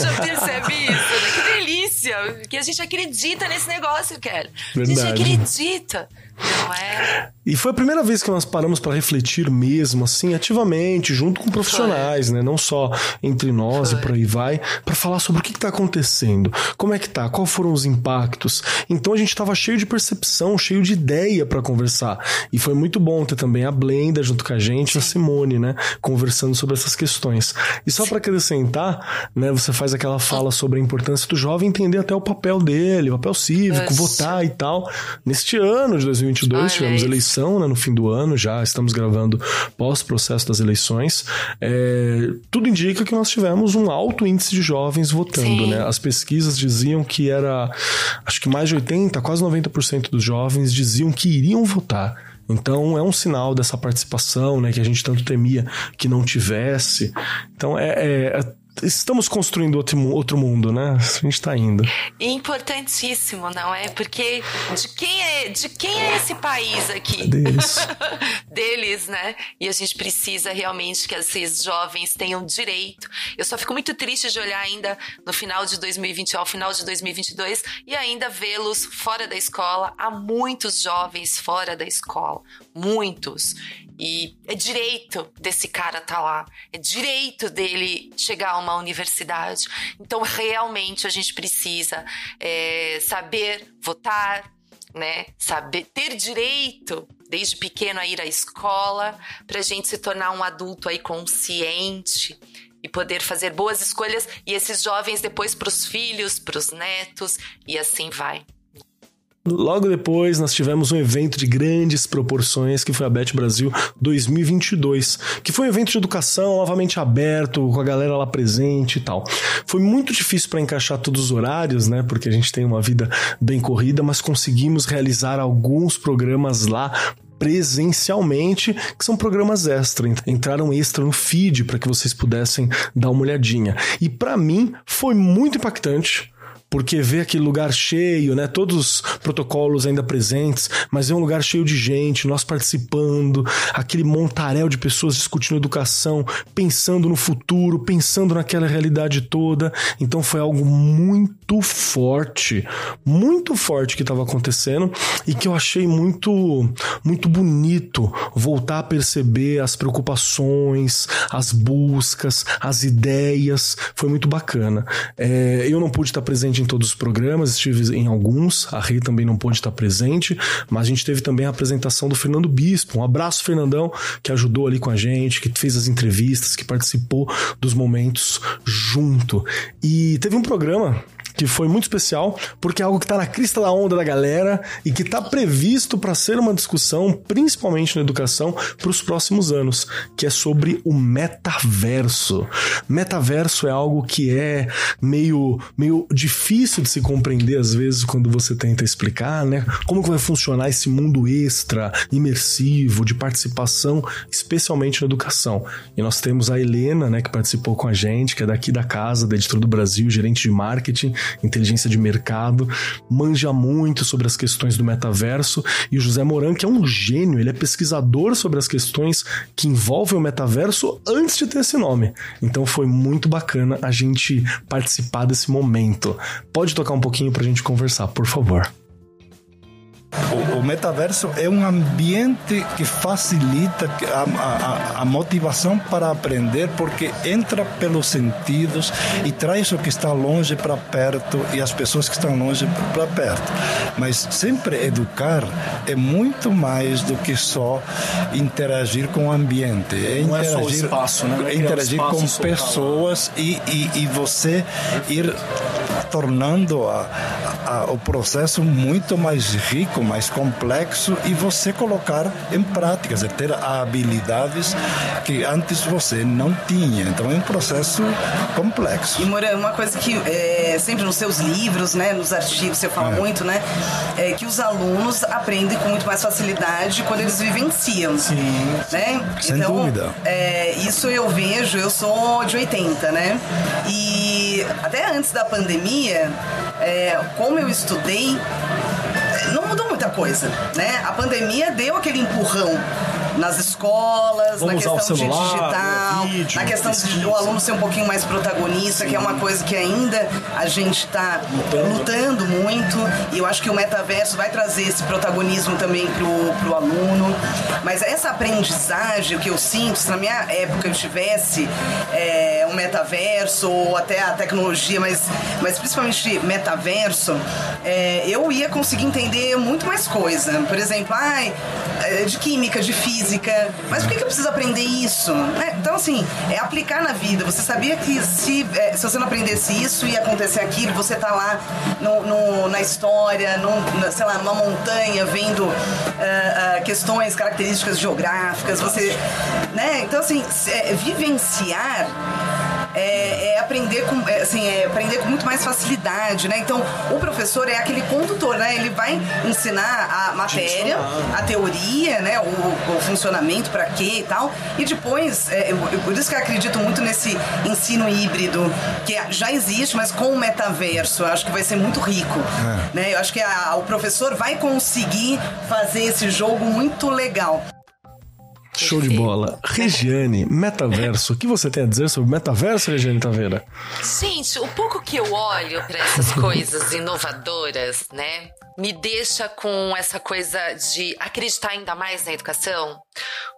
você já percebe isso, né? Que delícia! Que a gente acredita nesse negócio, Kelly. A gente acredita. Não é? E foi a primeira vez que nós paramos para refletir mesmo, assim, ativamente, junto com profissionais, foi. né? Não só entre nós foi. e por aí vai, para falar sobre o que, está acontecendo, como é que tá, quais foram os impactos. Então a gente estava cheio de percepção, cheio de ideia para conversar. E foi muito bom ter também a Blenda junto com a gente, Sim. a Simone, né? Conversando sobre essas questões. E só para acrescentar, né? Você faz aquela fala sobre a importância do jovem entender até o papel dele, o papel cívico, votar e tal. Neste ano de 2020 2022, Olha tivemos eleição né, no fim do ano, já estamos gravando pós-processo das eleições. É, tudo indica que nós tivemos um alto índice de jovens votando, né? As pesquisas diziam que era, acho que mais de 80, quase 90% dos jovens diziam que iriam votar. Então é um sinal dessa participação, né, que a gente tanto temia que não tivesse. Então é, é, estamos construindo outro, outro mundo, né? A gente está indo. Importantíssimo, não é? Porque de quem é, de quem é esse país aqui? Deles. [LAUGHS] Deles, né? E a gente precisa realmente que esses jovens tenham direito. Eu só fico muito triste de olhar ainda no final de 2020, ao final de 2022, e ainda vê-los fora da escola. Há muitos jovens fora da escola. Muitos. E é direito desse cara estar tá lá, é direito dele chegar a uma universidade. Então, realmente, a gente precisa é, saber votar, né? Saber ter direito desde pequeno a ir à escola, para a gente se tornar um adulto aí consciente e poder fazer boas escolhas e esses jovens depois para os filhos, para os netos e assim vai. Logo depois, nós tivemos um evento de grandes proporções, que foi a Bet Brasil 2022, que foi um evento de educação novamente aberto, com a galera lá presente e tal. Foi muito difícil para encaixar todos os horários, né? Porque a gente tem uma vida bem corrida, mas conseguimos realizar alguns programas lá presencialmente, que são programas extra. Entraram extra no feed para que vocês pudessem dar uma olhadinha. E para mim foi muito impactante porque vê aquele lugar cheio, né? Todos os protocolos ainda presentes, mas é um lugar cheio de gente, nós participando, aquele montaréu de pessoas discutindo educação, pensando no futuro, pensando naquela realidade toda. Então foi algo muito forte, muito forte que estava acontecendo e que eu achei muito, muito bonito voltar a perceber as preocupações, as buscas, as ideias. Foi muito bacana. É, eu não pude estar presente em todos os programas, estive em alguns, a Rei também não pôde estar presente, mas a gente teve também a apresentação do Fernando Bispo. Um abraço, Fernandão, que ajudou ali com a gente, que fez as entrevistas, que participou dos momentos junto. E teve um programa que foi muito especial, porque é algo que está na crista da onda da galera e que está previsto para ser uma discussão, principalmente na educação, para os próximos anos, que é sobre o metaverso. Metaverso é algo que é meio, meio difícil de se compreender às vezes quando você tenta explicar, né? Como que vai funcionar esse mundo extra, imersivo, de participação, especialmente na educação. E nós temos a Helena, né, que participou com a gente, que é daqui da casa, da Editora do Brasil, gerente de marketing, inteligência de mercado, manja muito sobre as questões do metaverso, e o José Moran, que é um gênio, ele é pesquisador sobre as questões que envolvem o metaverso antes de ter esse nome. Então foi muito bacana a gente participar desse momento. Pode tocar um pouquinho para a gente conversar, por favor. O, o, metaverso é um ambiente que facilita a, a, a, motivação para aprender, porque entra pelos sentidos e traz o que está longe para perto e as pessoas que estão longe para perto. Mas sempre educar é muito mais do que só interagir com o ambiente. É Não interagir, é só o espaço, né? É interagir com pessoas e, e, e você ir tornando a, a, o processo muito mais rico, mais complexo e você colocar em prática, dizer, ter habilidades que antes você não tinha. Então é um processo complexo. E Moura, uma coisa que é, sempre nos seus livros, né, nos artigos você fala é. muito, né, é que os alunos aprendem com muito mais facilidade quando eles vivenciam. Sim. Né? Sem então, dúvida. É, isso eu vejo, eu sou de 80, né? E até antes da pandemia, é, como eu estudei, não mudou muita coisa, né? A pandemia deu aquele empurrão nas escolas, Vamos na questão celular, de digital, vídeo, na questão de o aluno ser um pouquinho mais protagonista, que é uma coisa que ainda a gente está lutando. lutando. muito. E eu acho que o metaverso vai trazer esse protagonismo também pro, pro aluno. Mas essa aprendizagem, o que eu sinto, se na minha época eu tivesse é, um metaverso ou até a tecnologia, mas, mas principalmente metaverso, é, eu ia conseguir entender muito mais coisa. Por exemplo, ai, é, de química, de física. Mas por que, eu preciso aprender isso? É, então, assim, é aplicar na vida. Você sabia que se, é, se você não aprendesse isso, ia acontecer aquilo, você tá lá no, no na história, num, sei lá, numa montanha, vendo uh, uh, questões, características geográficas, você. Né? Então, assim, é, vivenciar é, é aprender com é, assim, é aprender com muito mais facilidade, né? Então, o professor é aquele condutor, né? Ele vai ensinar a matéria, a teoria, né? O, o funcionamento para quê e tal. E depois, é, eu, por isso que eu acredito muito nesse ensino híbrido, que já existe, mas com o metaverso. Eu acho que vai ser muito rico. É. Né? Eu acho que a, o professor vai conseguir fazer esse jogo muito legal. Show de bola. Regiane, metaverso. O que você tem a dizer sobre metaverso, Regiane Taveira? Gente, o pouco que eu olho para essas [LAUGHS] coisas inovadoras, né, me deixa com essa coisa de acreditar ainda mais na educação,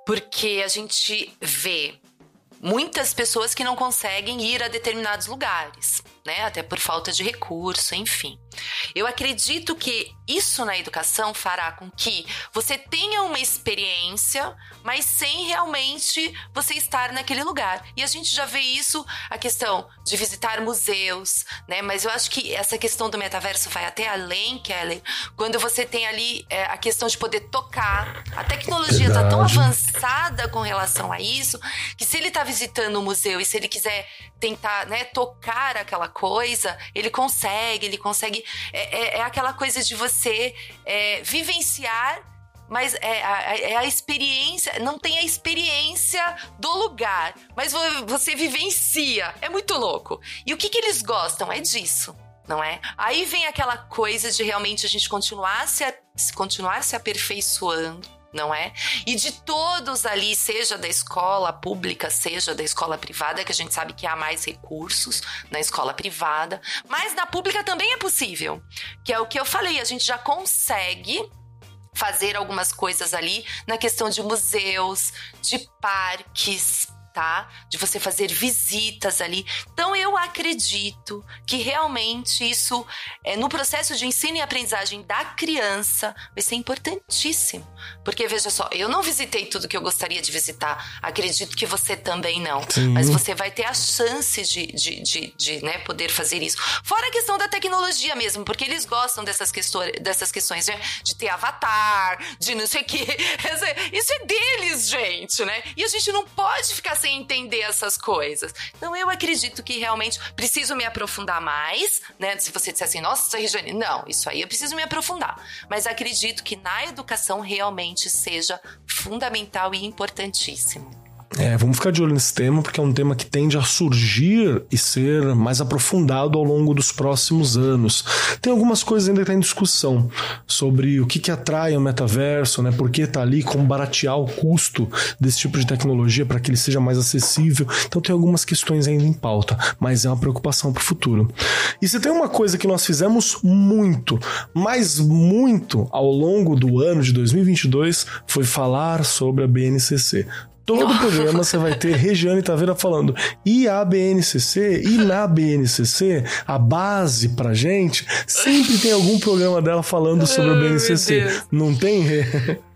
porque a gente vê muitas pessoas que não conseguem ir a determinados lugares, né? Até por falta de recurso, enfim. Eu acredito que isso na educação fará com que você tenha uma experiência, mas sem realmente você estar naquele lugar. E a gente já vê isso, a questão de visitar museus, né? Mas eu acho que essa questão do metaverso vai até além, Kelly, quando você tem ali é, a questão de poder tocar. A tecnologia está tão avançada com relação a isso, que se ele está visitando o museu e se ele quiser tentar né, tocar aquela coisa, ele consegue, ele consegue. É, é, é aquela coisa de você é, vivenciar mas é a, é a, experiência, não tem a experiência do lugar, mas você vivencia. É muito louco. E o que, que eles gostam é disso, não é? Aí vem aquela coisa de realmente a gente continuar se, continuar se aperfeiçoando não é? E de todos ali, seja da escola pública, seja da escola privada, que a gente sabe que há mais recursos na escola privada, mas na pública também é possível. Que é o que eu falei, a gente já consegue fazer algumas coisas ali na questão de museus, de parques, tá? De você fazer visitas ali. Então eu acredito que realmente isso é, no processo de ensino e aprendizagem da criança vai ser importantíssimo. Porque veja só, eu não visitei tudo que eu gostaria de visitar. Acredito que você também não. Sim. Mas você vai ter a chance de, de, de, de né, poder fazer isso. Fora a questão da tecnologia mesmo, porque eles gostam dessas, questões, dessas questões né, de ter avatar, de não sei o quê. [LAUGHS] Isso é deles, gente, né? E a gente não pode ficar entender essas coisas. Então eu acredito que realmente preciso me aprofundar mais, né? Se você disser assim, nossa, Regiane, não, isso aí eu preciso me aprofundar. Mas acredito que na educação realmente seja fundamental e importantíssimo. É, vamos ficar de olho nesse tema, porque é um tema que tende a surgir e ser mais aprofundado ao longo dos próximos anos. Tem algumas coisas ainda que tá em discussão sobre o que, que atrai o metaverso, né? Por que está ali, como baratear o custo desse tipo de tecnologia para que ele seja mais acessível. Então tem algumas questões ainda em pauta, mas é uma preocupação para o futuro. E se tem uma coisa que nós fizemos muito, mas muito ao longo do ano de 2022, foi falar sobre a BNCC, Todo programa você vai ter Regiane Taveira falando. E a BNCC, e na BNCC, a base pra gente, sempre tem algum programa dela falando sobre a BNCC. Não tem? Tem. [LAUGHS]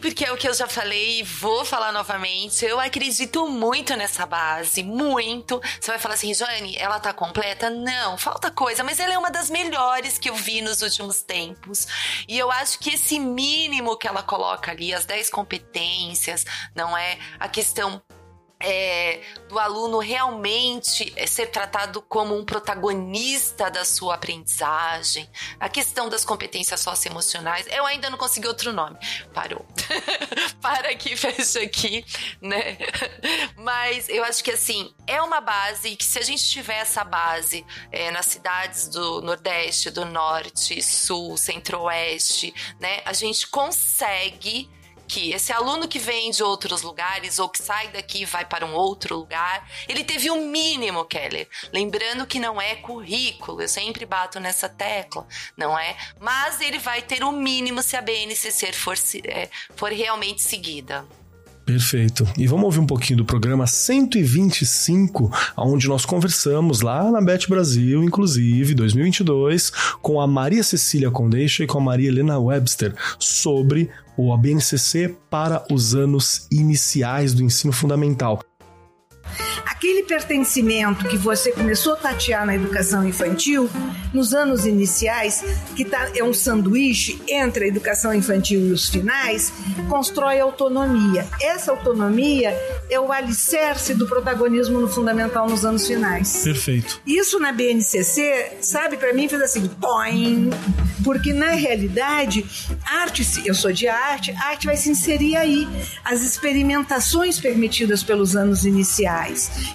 Porque é o que eu já falei e vou falar novamente. Eu acredito muito nessa base, muito. Você vai falar assim, Joane, ela tá completa? Não, falta coisa, mas ela é uma das melhores que eu vi nos últimos tempos. E eu acho que esse mínimo que ela coloca ali, as 10 competências, não é a questão é, do aluno realmente é, ser tratado como um protagonista da sua aprendizagem, a questão das competências socioemocionais. Eu ainda não consegui outro nome. Parou. [LAUGHS] Para aqui, fecha aqui, né? Mas eu acho que assim, é uma base que se a gente tiver essa base é, nas cidades do Nordeste, do Norte, Sul, Centro-Oeste, né? A gente consegue que esse aluno que vem de outros lugares ou que sai daqui e vai para um outro lugar, ele teve o um mínimo, Keller. Lembrando que não é currículo, eu sempre bato nessa tecla, não é? Mas ele vai ter o um mínimo se a BNCC for, é, for realmente seguida. Perfeito. E vamos ouvir um pouquinho do programa 125, onde nós conversamos lá na Bet Brasil, inclusive, 2022, com a Maria Cecília Condeixa e com a Maria Helena Webster sobre o ABNCC para os anos iniciais do ensino fundamental aquele pertencimento que você começou a tatear na educação infantil, nos anos iniciais, que tá, é um sanduíche entre a educação infantil e os finais, constrói autonomia. Essa autonomia é o alicerce do protagonismo no fundamental nos anos finais. Perfeito. Isso na BNCC, sabe, para mim fez assim, poing, porque na realidade, arte, eu sou de arte, a arte vai se inserir aí. As experimentações permitidas pelos anos iniciais,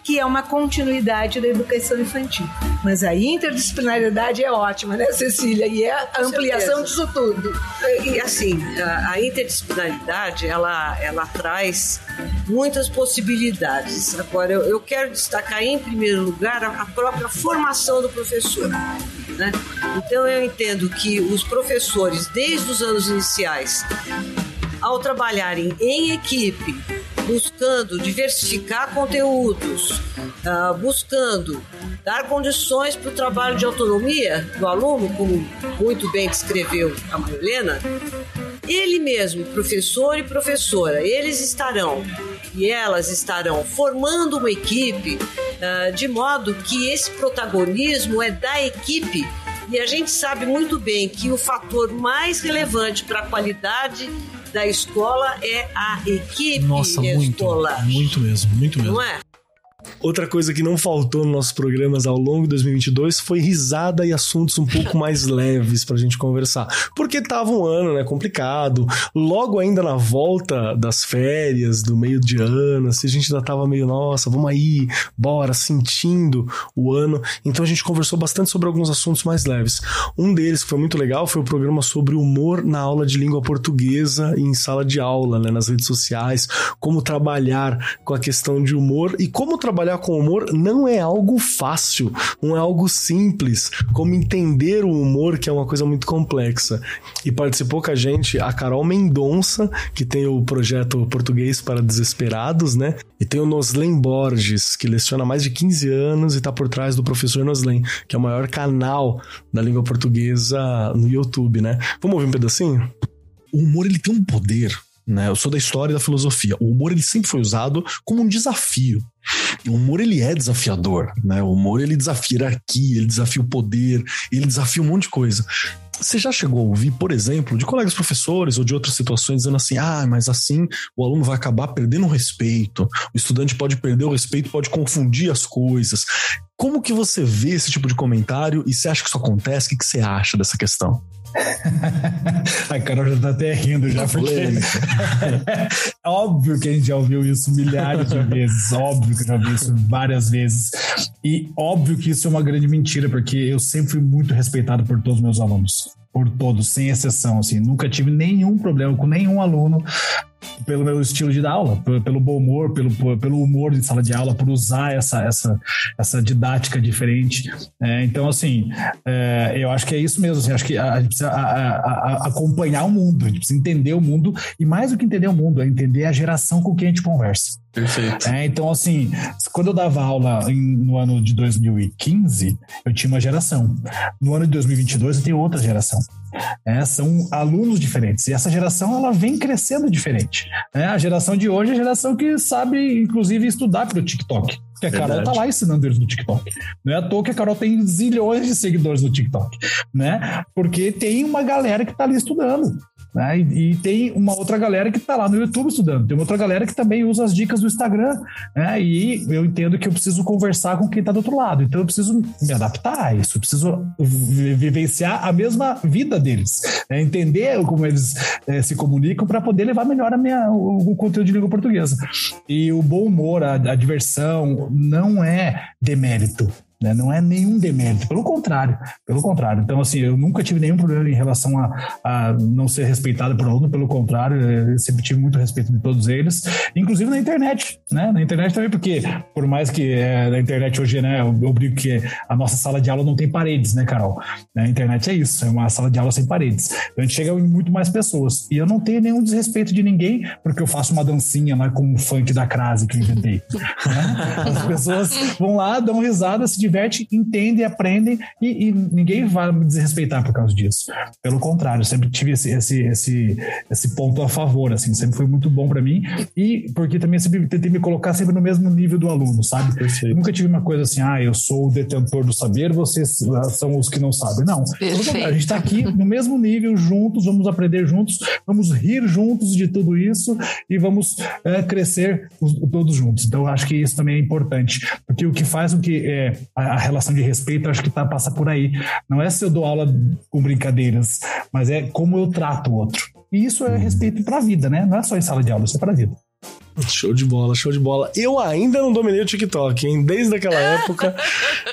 que é uma continuidade da educação infantil. Mas a interdisciplinaridade é ótima, né, Cecília? E é a ampliação disso tudo. E assim, a interdisciplinaridade, ela, ela traz muitas possibilidades. Agora, eu, eu quero destacar em primeiro lugar a, a própria formação do professor. Né? Então eu entendo que os professores, desde os anos iniciais, ao trabalharem em equipe, buscando diversificar conteúdos, uh, buscando dar condições para o trabalho de autonomia do aluno, como muito bem descreveu a Marilena, ele mesmo, professor e professora, eles estarão e elas estarão formando uma equipe uh, de modo que esse protagonismo é da equipe. E a gente sabe muito bem que o fator mais relevante para a qualidade da escola é a equipe Nossa, muito, escolar. Muito mesmo, muito mesmo. Não é? Outra coisa que não faltou nos nossos programas ao longo de 2022 foi risada e assuntos um pouco mais [LAUGHS] leves pra gente conversar. Porque tava um ano, né, complicado. Logo ainda na volta das férias, do meio de ano, assim, a gente ainda tava meio, nossa, vamos aí, bora, sentindo o ano. Então a gente conversou bastante sobre alguns assuntos mais leves. Um deles que foi muito legal foi o programa sobre humor na aula de língua portuguesa em sala de aula, né, nas redes sociais, como trabalhar com a questão de humor e como trabalhar trabalhar com humor não é algo fácil, não é algo simples, como entender o humor, que é uma coisa muito complexa. E participou com a gente a Carol Mendonça, que tem o projeto Português para Desesperados, né? E tem o Noslen Borges, que leciona há mais de 15 anos e tá por trás do professor Noslen, que é o maior canal da língua portuguesa no YouTube, né? Vamos ouvir um pedacinho? O humor ele tem um poder né? Eu sou da história e da filosofia. O humor ele sempre foi usado como um desafio. O humor ele é desafiador, né? O humor ele desafia hierarquia, ele desafia o poder, ele desafia um monte de coisa. Você já chegou a ouvir, por exemplo, de colegas professores ou de outras situações dizendo assim: ah, mas assim o aluno vai acabar perdendo o respeito, o estudante pode perder o respeito, pode confundir as coisas. Como que você vê esse tipo de comentário e você acha que isso acontece? O que você acha dessa questão? [LAUGHS] a Carol já tá até rindo já, porque [LAUGHS] óbvio que a gente já ouviu isso milhares de vezes, óbvio que já ouviu isso várias vezes. E óbvio que isso é uma grande mentira, porque eu sempre fui muito respeitado por todos os meus alunos por todos, sem exceção, assim, nunca tive nenhum problema com nenhum aluno pelo meu estilo de dar aula, pelo bom humor, pelo, pelo humor de sala de aula, por usar essa, essa, essa didática diferente. É, então, assim, é, eu acho que é isso mesmo. Assim, acho que a, a gente precisa a, a, acompanhar o mundo, a gente precisa entender o mundo, e mais do que entender o mundo, é entender a geração com quem a gente conversa. Perfeito. É, então, assim, quando eu dava aula em, no ano de 2015, eu tinha uma geração. No ano de 2022, eu tenho outra geração. É, são alunos diferentes. E essa geração ela vem crescendo diferente. É, a geração de hoje é a geração que sabe, inclusive, estudar pelo TikTok. Porque a Carol Verdade. tá lá ensinando eles no TikTok. Não é à toa que a Carol tem zilhões de seguidores no TikTok, né? Porque tem uma galera que tá ali estudando. Né? E, e, tem uma outra galera que está lá no YouTube estudando, tem uma outra galera que também usa as dicas do Instagram, né? e eu entendo que eu preciso conversar com quem está do outro lado, então eu preciso me adaptar a isso, eu preciso vivenciar a mesma vida deles, né? entender como eles é, se comunicam para poder levar melhor a minha, o, o, conteúdo de língua portuguesa. E o bom humor, a, a diversão, não é demérito, né? Não é nenhum demérito, pelo contrário, pelo contrário. Então, assim, eu nunca tive nenhum problema em relação a, a não ser respeitado por aluno, pelo contrário, eu sempre tive muito respeito de todos eles, inclusive na internet, né? Na internet também, porque por mais que é, na internet hoje, né, eu, eu brinco que a nossa sala de aula não tem paredes, né, Carol? Na internet é isso, é uma sala de aula sem paredes. Então, a gente chega em muito mais pessoas. E eu não tenho nenhum desrespeito de ninguém, porque eu faço uma dancinha lá com o funk da crase que eu inventei. né? As pessoas vão lá, dão risada, se diverte, entende, aprendem e, e, ninguém vai me desrespeitar por causa disso. Pelo contrário, sempre tive esse, esse, esse, esse ponto a favor, assim, sempre foi muito bom para mim e porque também sempre tentei me colocar sempre no mesmo nível do aluno, sabe? Nunca tive uma coisa assim, ah, eu sou o detentor do saber, vocês são os que não sabem. Não. A gente está aqui no mesmo nível, juntos, vamos aprender juntos, vamos rir juntos de tudo isso e vamos é, crescer todos juntos. Então, acho que isso também é importante, porque o que faz com que é, a, relação de respeito, acho que tá, passa por aí. Não é se eu dou aula com brincadeiras, mas é como eu trato o outro. E isso é respeito para a vida, né? Não é só em sala de aula, isso é para a vida. Show de bola, show de bola. Eu ainda não dominei o TikTok, hein? Desde aquela [LAUGHS] época.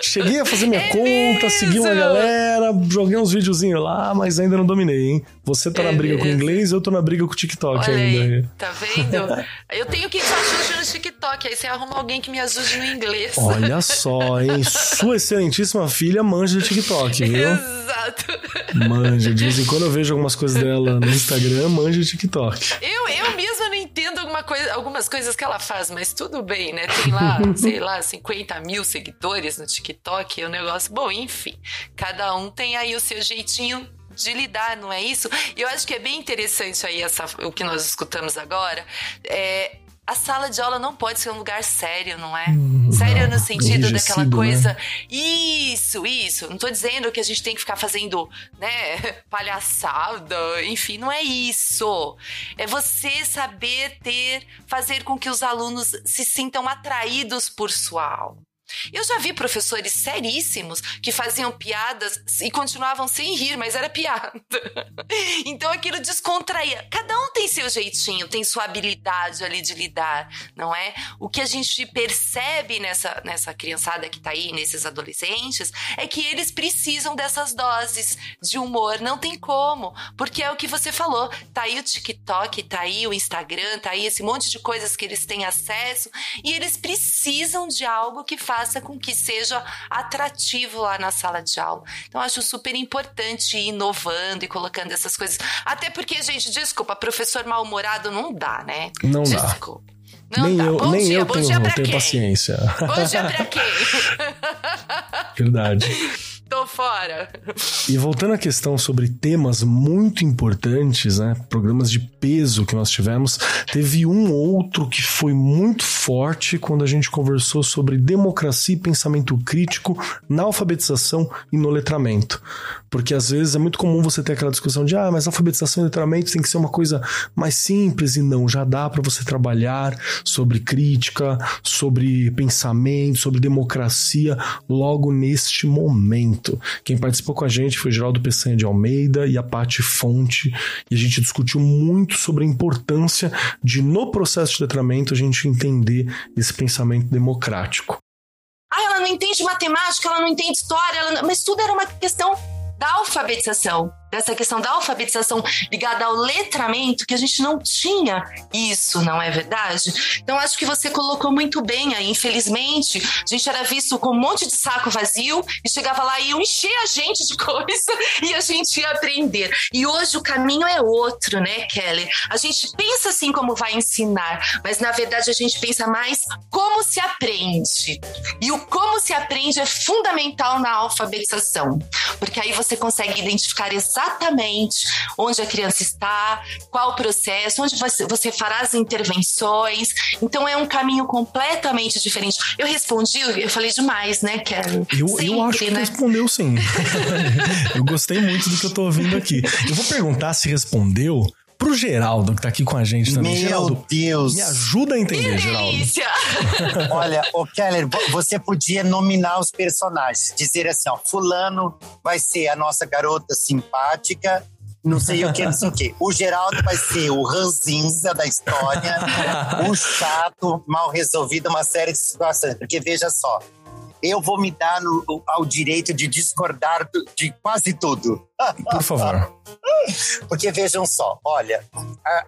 Cheguei a fazer minha é conta, mesmo? segui uma galera, joguei uns videozinhos lá, mas ainda não dominei, hein? Você tá é na briga mesmo. com o inglês, eu tô na briga com o TikTok Olha ainda. Aí, tá vendo? [LAUGHS] eu tenho que te ajude no TikTok, aí você arruma alguém que me ajude no inglês. Olha [LAUGHS] só, hein? Sua excelentíssima filha manja do TikTok, viu? Exato. Manja. De vez em quando eu vejo algumas coisas dela no Instagram, manja do TikTok. Eu, eu mesma não entendo alguma coisa, algumas coisas que ela faz, mas tudo bem, né? Tem lá, [LAUGHS] sei lá, 50 mil seguidores no TikTok, é um negócio. Bom, enfim, cada um tem aí o seu jeitinho de lidar, não é isso? E eu acho que é bem interessante aí essa, o que nós escutamos agora. É, a sala de aula não pode ser um lugar sério, não é? Hum, sério no sentido daquela né? coisa. Né? Isso, isso. Não tô dizendo que a gente tem que ficar fazendo, né, [LAUGHS] palhaçada, enfim, não é isso. É você saber ter, fazer com que os alunos se sintam atraídos por sua aula. Eu já vi professores seríssimos que faziam piadas e continuavam sem rir, mas era piada. [LAUGHS] então aquilo descontraía. Cada um tem seu jeitinho, tem sua habilidade ali de lidar, não é? O que a gente percebe nessa, nessa criançada que tá aí, nesses adolescentes, é que eles precisam dessas doses de humor. Não tem como, porque é o que você falou. Tá aí o TikTok, tá aí o Instagram, tá aí esse monte de coisas que eles têm acesso e eles precisam de algo que faça com que seja atrativo lá na sala de aula. Então, acho super importante ir inovando e colocando essas coisas. Até porque, gente, desculpa, professor mal-humorado não dá, né? Não desculpa. dá. Não nem tá. eu, bom nem dia, eu bom tenho, dia pra tenho quem? paciência. Bom dia pra quem? [LAUGHS] Verdade. Tô fora. E voltando à questão sobre temas muito importantes, né? Programas de peso que nós tivemos, teve um outro que foi muito forte quando a gente conversou sobre democracia e pensamento crítico na alfabetização e no letramento. Porque às vezes é muito comum você ter aquela discussão de ah, mas alfabetização e letramento tem que ser uma coisa mais simples e não, já dá para você trabalhar sobre crítica, sobre pensamento, sobre democracia logo neste momento. Quem participou com a gente foi Geraldo Peçanha de Almeida e a Pati Fonte, e a gente discutiu muito sobre a importância de, no processo de letramento, a gente entender esse pensamento democrático. Ah, ela não entende matemática, ela não entende história, ela... mas tudo era uma questão da alfabetização dessa questão da alfabetização ligada ao letramento, que a gente não tinha isso, não é verdade? Então, acho que você colocou muito bem aí. Infelizmente, a gente era visto com um monte de saco vazio e chegava lá e iam encher a gente de [LAUGHS] coisa e a gente ia aprender. E hoje o caminho é outro, né, Kelly? A gente pensa assim como vai ensinar, mas na verdade a gente pensa mais como se aprende. E o como se aprende é fundamental na alfabetização, porque aí você consegue identificar exatamente exatamente onde a criança está, qual o processo, onde você, fará as intervenções. Então é um caminho completamente diferente. Eu respondi, eu falei demais, né, Kelly? Eu, Sempre, eu acho que né? respondeu sim. [LAUGHS] eu gostei muito do que eu tô ouvindo aqui. Eu vou perguntar se respondeu pro Geraldo, que tá aqui com a gente também. Meu Geraldo, Deus. Me ajuda a entender, Geraldo. [LAUGHS] Olha, o Keller, você podia nominar os personagens, dizer assim, ó, fulano vai ser a nossa garota simpática, não sei o que, não sei o que. O Geraldo vai ser o ranzinza da história, [LAUGHS] o chato, mal resolvido, uma série de situações. Porque veja só, eu vou me dar no, ao direito de discordar de quase tudo. Por favor. [LAUGHS] Porque vejam só, olha,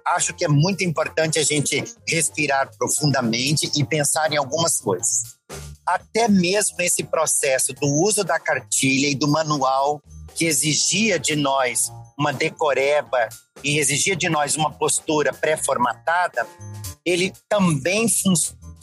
acho que é muito importante a gente respirar profundamente e pensar em algumas coisas. Até mesmo esse processo do uso da cartilha e do manual que exigia de nós uma decoreba e exigia de nós uma postura pré-formatada, ele também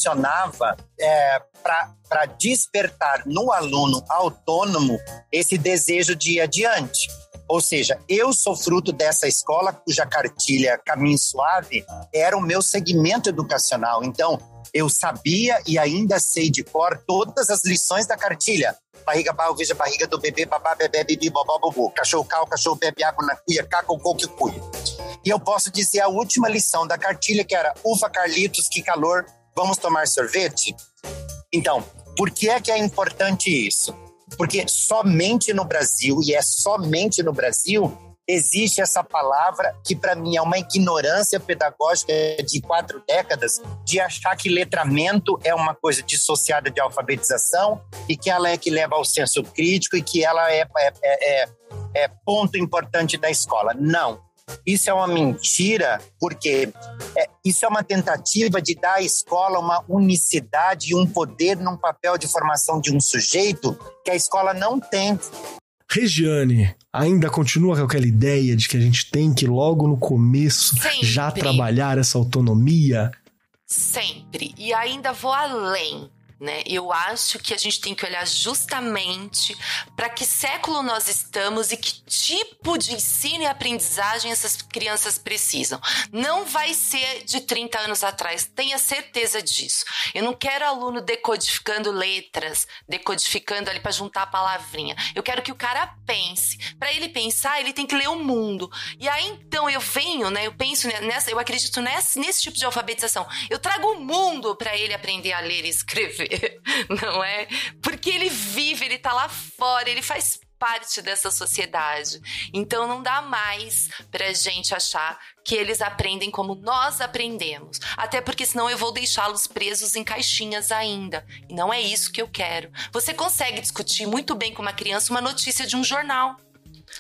funcionava é, para despertar no aluno autônomo esse desejo de ir adiante. Ou seja, eu sou fruto dessa escola cuja cartilha Caminho Suave era o meu segmento educacional. Então, eu sabia e ainda sei de cor todas as lições da cartilha. Barriga, barro, veja barriga do bebê, babá, bebê, bibi, bobó, bobo. Cachorro, cal, cachorro, bebe água na cuia, caco, coque, cuia. E eu posso dizer a última lição da cartilha, que era ufa, Carlitos, que calor, vamos tomar sorvete? Então, por que é que é importante isso? Porque somente no Brasil, e é somente no Brasil, existe essa palavra que para mim é uma ignorância pedagógica de quatro décadas de achar que letramento é uma coisa dissociada de alfabetização e que ela é que leva ao senso crítico e que ela é, é, é, é ponto importante da escola. Não. Isso é uma mentira, porque é, isso é uma tentativa de dar à escola uma unicidade e um poder num papel de formação de um sujeito que a escola não tem. Regiane, ainda continua com aquela ideia de que a gente tem que logo no começo Sempre. já trabalhar essa autonomia? Sempre. E ainda vou além né? Eu acho que a gente tem que olhar justamente para que século nós estamos e que tipo de ensino e aprendizagem essas crianças precisam. Não vai ser de 30 anos atrás, tenha certeza disso. Eu não quero aluno decodificando letras, decodificando ali para juntar a palavrinha. Eu quero que o cara pense. Para ele pensar, ele tem que ler o mundo. E aí então eu venho, né? Eu penso nessa, eu acredito nesse, nesse tipo de alfabetização. Eu trago o mundo para ele aprender a ler e escrever. [LAUGHS] não é? Porque ele vive, ele tá lá fora, ele faz parte dessa sociedade. Então não dá mais pra gente achar que eles aprendem como nós aprendemos. Até porque senão eu vou deixá-los presos em caixinhas ainda. E não é isso que eu quero. Você consegue discutir muito bem com uma criança uma notícia de um jornal.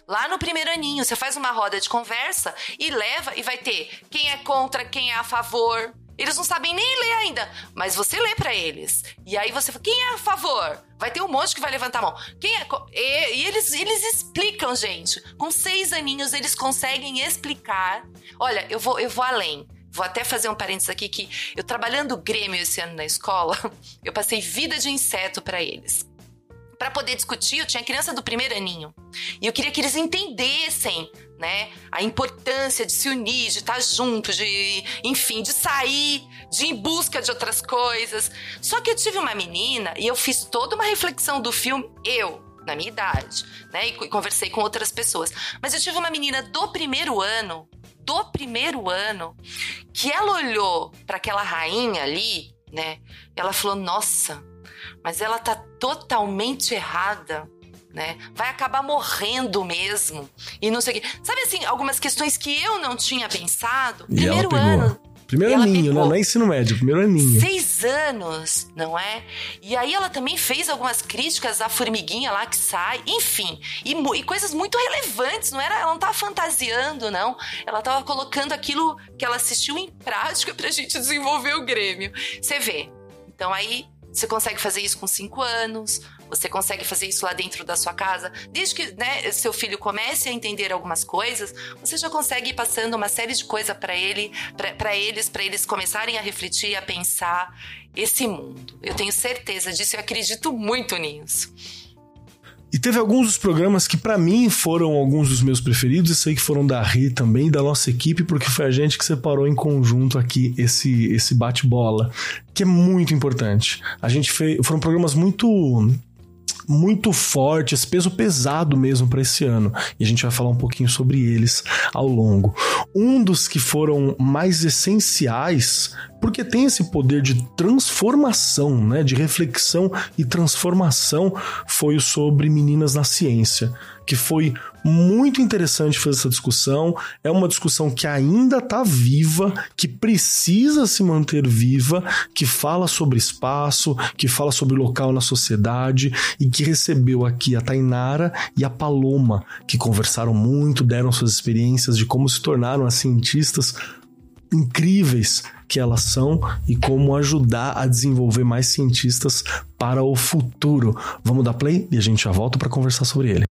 Lá no primeiro aninho, você faz uma roda de conversa e leva e vai ter quem é contra, quem é a favor. Eles não sabem nem ler ainda, mas você lê para eles. E aí você fala, quem é a favor? Vai ter um monte que vai levantar a mão. Quem é. E, e eles, eles explicam, gente. Com seis aninhos, eles conseguem explicar. Olha, eu vou, eu vou além. Vou até fazer um parênteses aqui que eu trabalhando Grêmio esse ano na escola, [LAUGHS] eu passei vida de inseto para eles para poder discutir, eu tinha criança do primeiro aninho. E eu queria que eles entendessem, né, a importância de se unir, de estar junto, de, enfim, de sair, de ir em busca de outras coisas. Só que eu tive uma menina e eu fiz toda uma reflexão do filme, eu, na minha idade, né, e conversei com outras pessoas. Mas eu tive uma menina do primeiro ano, do primeiro ano, que ela olhou para aquela rainha ali, né? Ela falou: "Nossa, mas ela tá totalmente errada. Né? Vai acabar morrendo mesmo. E não sei o quê. Sabe assim, algumas questões que eu não tinha pensado? E Primeiro ano. Primeiro aninho, né? Não é ensino médio, primeiro aninho. Seis anos, não é? E aí ela também fez algumas críticas à formiguinha lá que sai, enfim. E, e coisas muito relevantes, não era? Ela não tava fantasiando, não. Ela tava colocando aquilo que ela assistiu em prática pra gente desenvolver o Grêmio. Você vê. Então aí você consegue fazer isso com cinco anos, você consegue fazer isso lá dentro da sua casa. Desde que né, seu filho comece a entender algumas coisas, você já consegue ir passando uma série de coisas para ele, para eles, para eles começarem a refletir, a pensar esse mundo. Eu tenho certeza disso e acredito muito nisso. E teve alguns dos programas que para mim foram alguns dos meus preferidos, e sei que foram da Ri também, da nossa equipe, porque foi a gente que separou em conjunto aqui esse esse bate-bola, que é muito importante. A gente fez, foram programas muito muito fortes, peso pesado mesmo para esse ano. E a gente vai falar um pouquinho sobre eles ao longo. Um dos que foram mais essenciais, porque tem esse poder de transformação, né, de reflexão e transformação, foi o sobre meninas na ciência que foi muito interessante fazer essa discussão. É uma discussão que ainda está viva, que precisa se manter viva, que fala sobre espaço, que fala sobre local na sociedade e que recebeu aqui a Tainara e a Paloma, que conversaram muito, deram suas experiências de como se tornaram as cientistas incríveis que elas são e como ajudar a desenvolver mais cientistas para o futuro. Vamos dar play e a gente já volta para conversar sobre ele.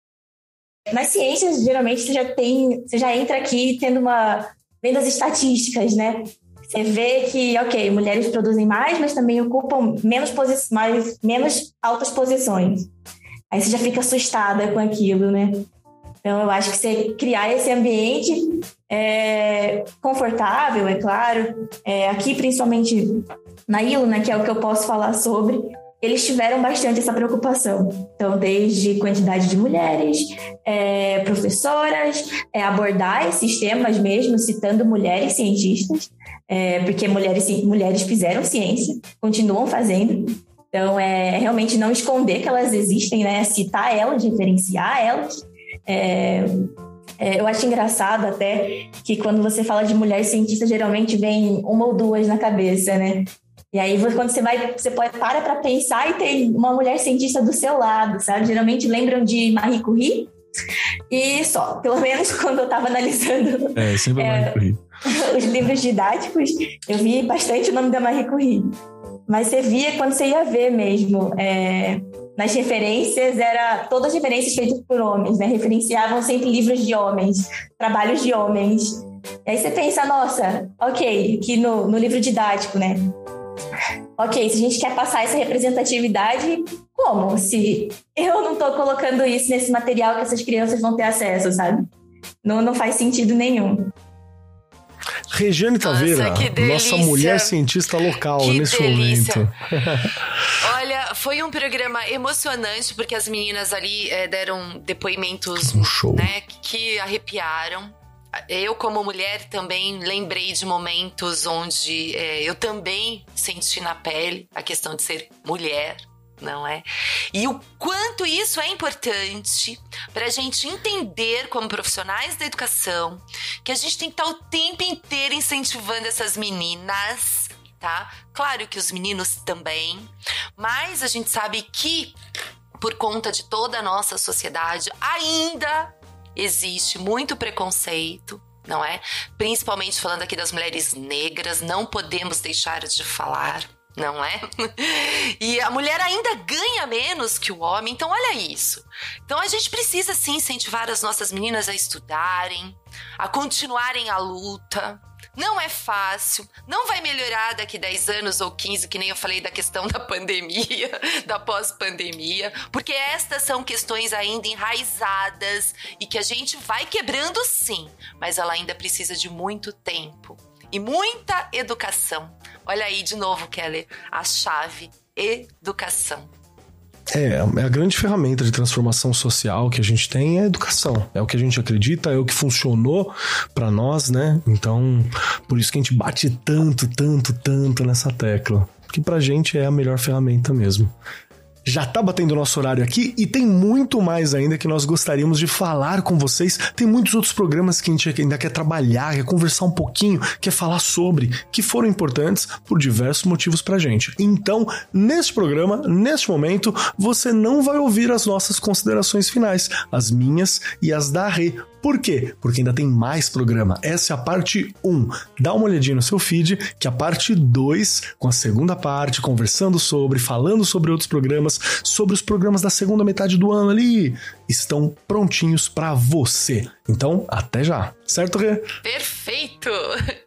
Nas ciências, geralmente, você já tem, você já entra aqui tendo uma. vendo as estatísticas, né? Você vê que, ok, mulheres produzem mais, mas também ocupam menos, mais, menos altas posições. Aí você já fica assustada com aquilo, né? Então, eu acho que você criar esse ambiente é, confortável, é claro. É, aqui, principalmente na ILO, né, que é o que eu posso falar sobre, eles tiveram bastante essa preocupação. Então, desde quantidade de mulheres, é, professoras, é, abordar esses temas mesmo, citando mulheres cientistas, é, porque mulheres, mulheres fizeram ciência, continuam fazendo. Então, é realmente não esconder que elas existem, né? Citar elas, diferenciar elas. É, é, eu acho engraçado até que quando você fala de mulher cientista, geralmente vem uma ou duas na cabeça, né? E aí, quando você vai, você pode, para para pensar e tem uma mulher cientista do seu lado, sabe? Geralmente lembram de Marie Curie e só. Pelo menos [LAUGHS] quando eu estava analisando é, é, [LAUGHS] os livros didáticos, eu vi bastante o nome da Marie Curie. Mas você via quando você ia ver mesmo. É, nas referências, era todas as referências feitas por homens, né? Referenciavam sempre livros de homens, trabalhos de homens. E aí você pensa, nossa, ok, que no, no livro didático, né? Ok, se a gente quer passar essa representatividade, como? Se eu não estou colocando isso nesse material que essas crianças vão ter acesso, sabe? Não, não faz sentido nenhum. Regiane Taveira, nossa, nossa mulher cientista local que nesse delícia. momento. [LAUGHS] Olha, foi um programa emocionante porque as meninas ali é, deram depoitos um show. Né, que arrepiaram eu, como mulher, também lembrei de momentos onde é, eu também senti na pele a questão de ser mulher, não é? E o quanto isso é importante para a gente entender, como profissionais da educação, que a gente tem que estar o tempo inteiro incentivando essas meninas, tá? Claro que os meninos também, mas a gente sabe que por conta de toda a nossa sociedade ainda existe muito preconceito, não é? Principalmente falando aqui das mulheres negras, não podemos deixar de falar não é? [LAUGHS] E a mulher ainda ganha menos que o homem, então olha isso. Então a gente precisa sim incentivar as nossas meninas a estudarem, a continuarem a luta. Não é fácil, não vai melhorar daqui 10 anos ou 15, que nem eu falei da questão da pandemia, [LAUGHS] da pós-pandemia, porque estas são questões ainda enraizadas e que a gente vai quebrando sim, mas ela ainda precisa de muito tempo e muita educação. Olha aí de novo, Keller, a chave: educação. É, é a grande ferramenta de transformação social que a gente tem é a educação. É o que a gente acredita, é o que funcionou para nós, né? Então, por isso que a gente bate tanto, tanto, tanto nessa tecla. Que pra gente é a melhor ferramenta mesmo já tá batendo nosso horário aqui e tem muito mais ainda que nós gostaríamos de falar com vocês. Tem muitos outros programas que a gente ainda quer trabalhar, quer conversar um pouquinho, quer falar sobre, que foram importantes por diversos motivos pra gente. Então, neste programa, neste momento, você não vai ouvir as nossas considerações finais, as minhas e as da Rê, por quê? Porque ainda tem mais programa. Essa é a parte 1. Dá uma olhadinha no seu feed, que a parte 2, com a segunda parte, conversando sobre, falando sobre outros programas, sobre os programas da segunda metade do ano ali, estão prontinhos para você. Então, até já. Certo, Rê? Perfeito! [LAUGHS]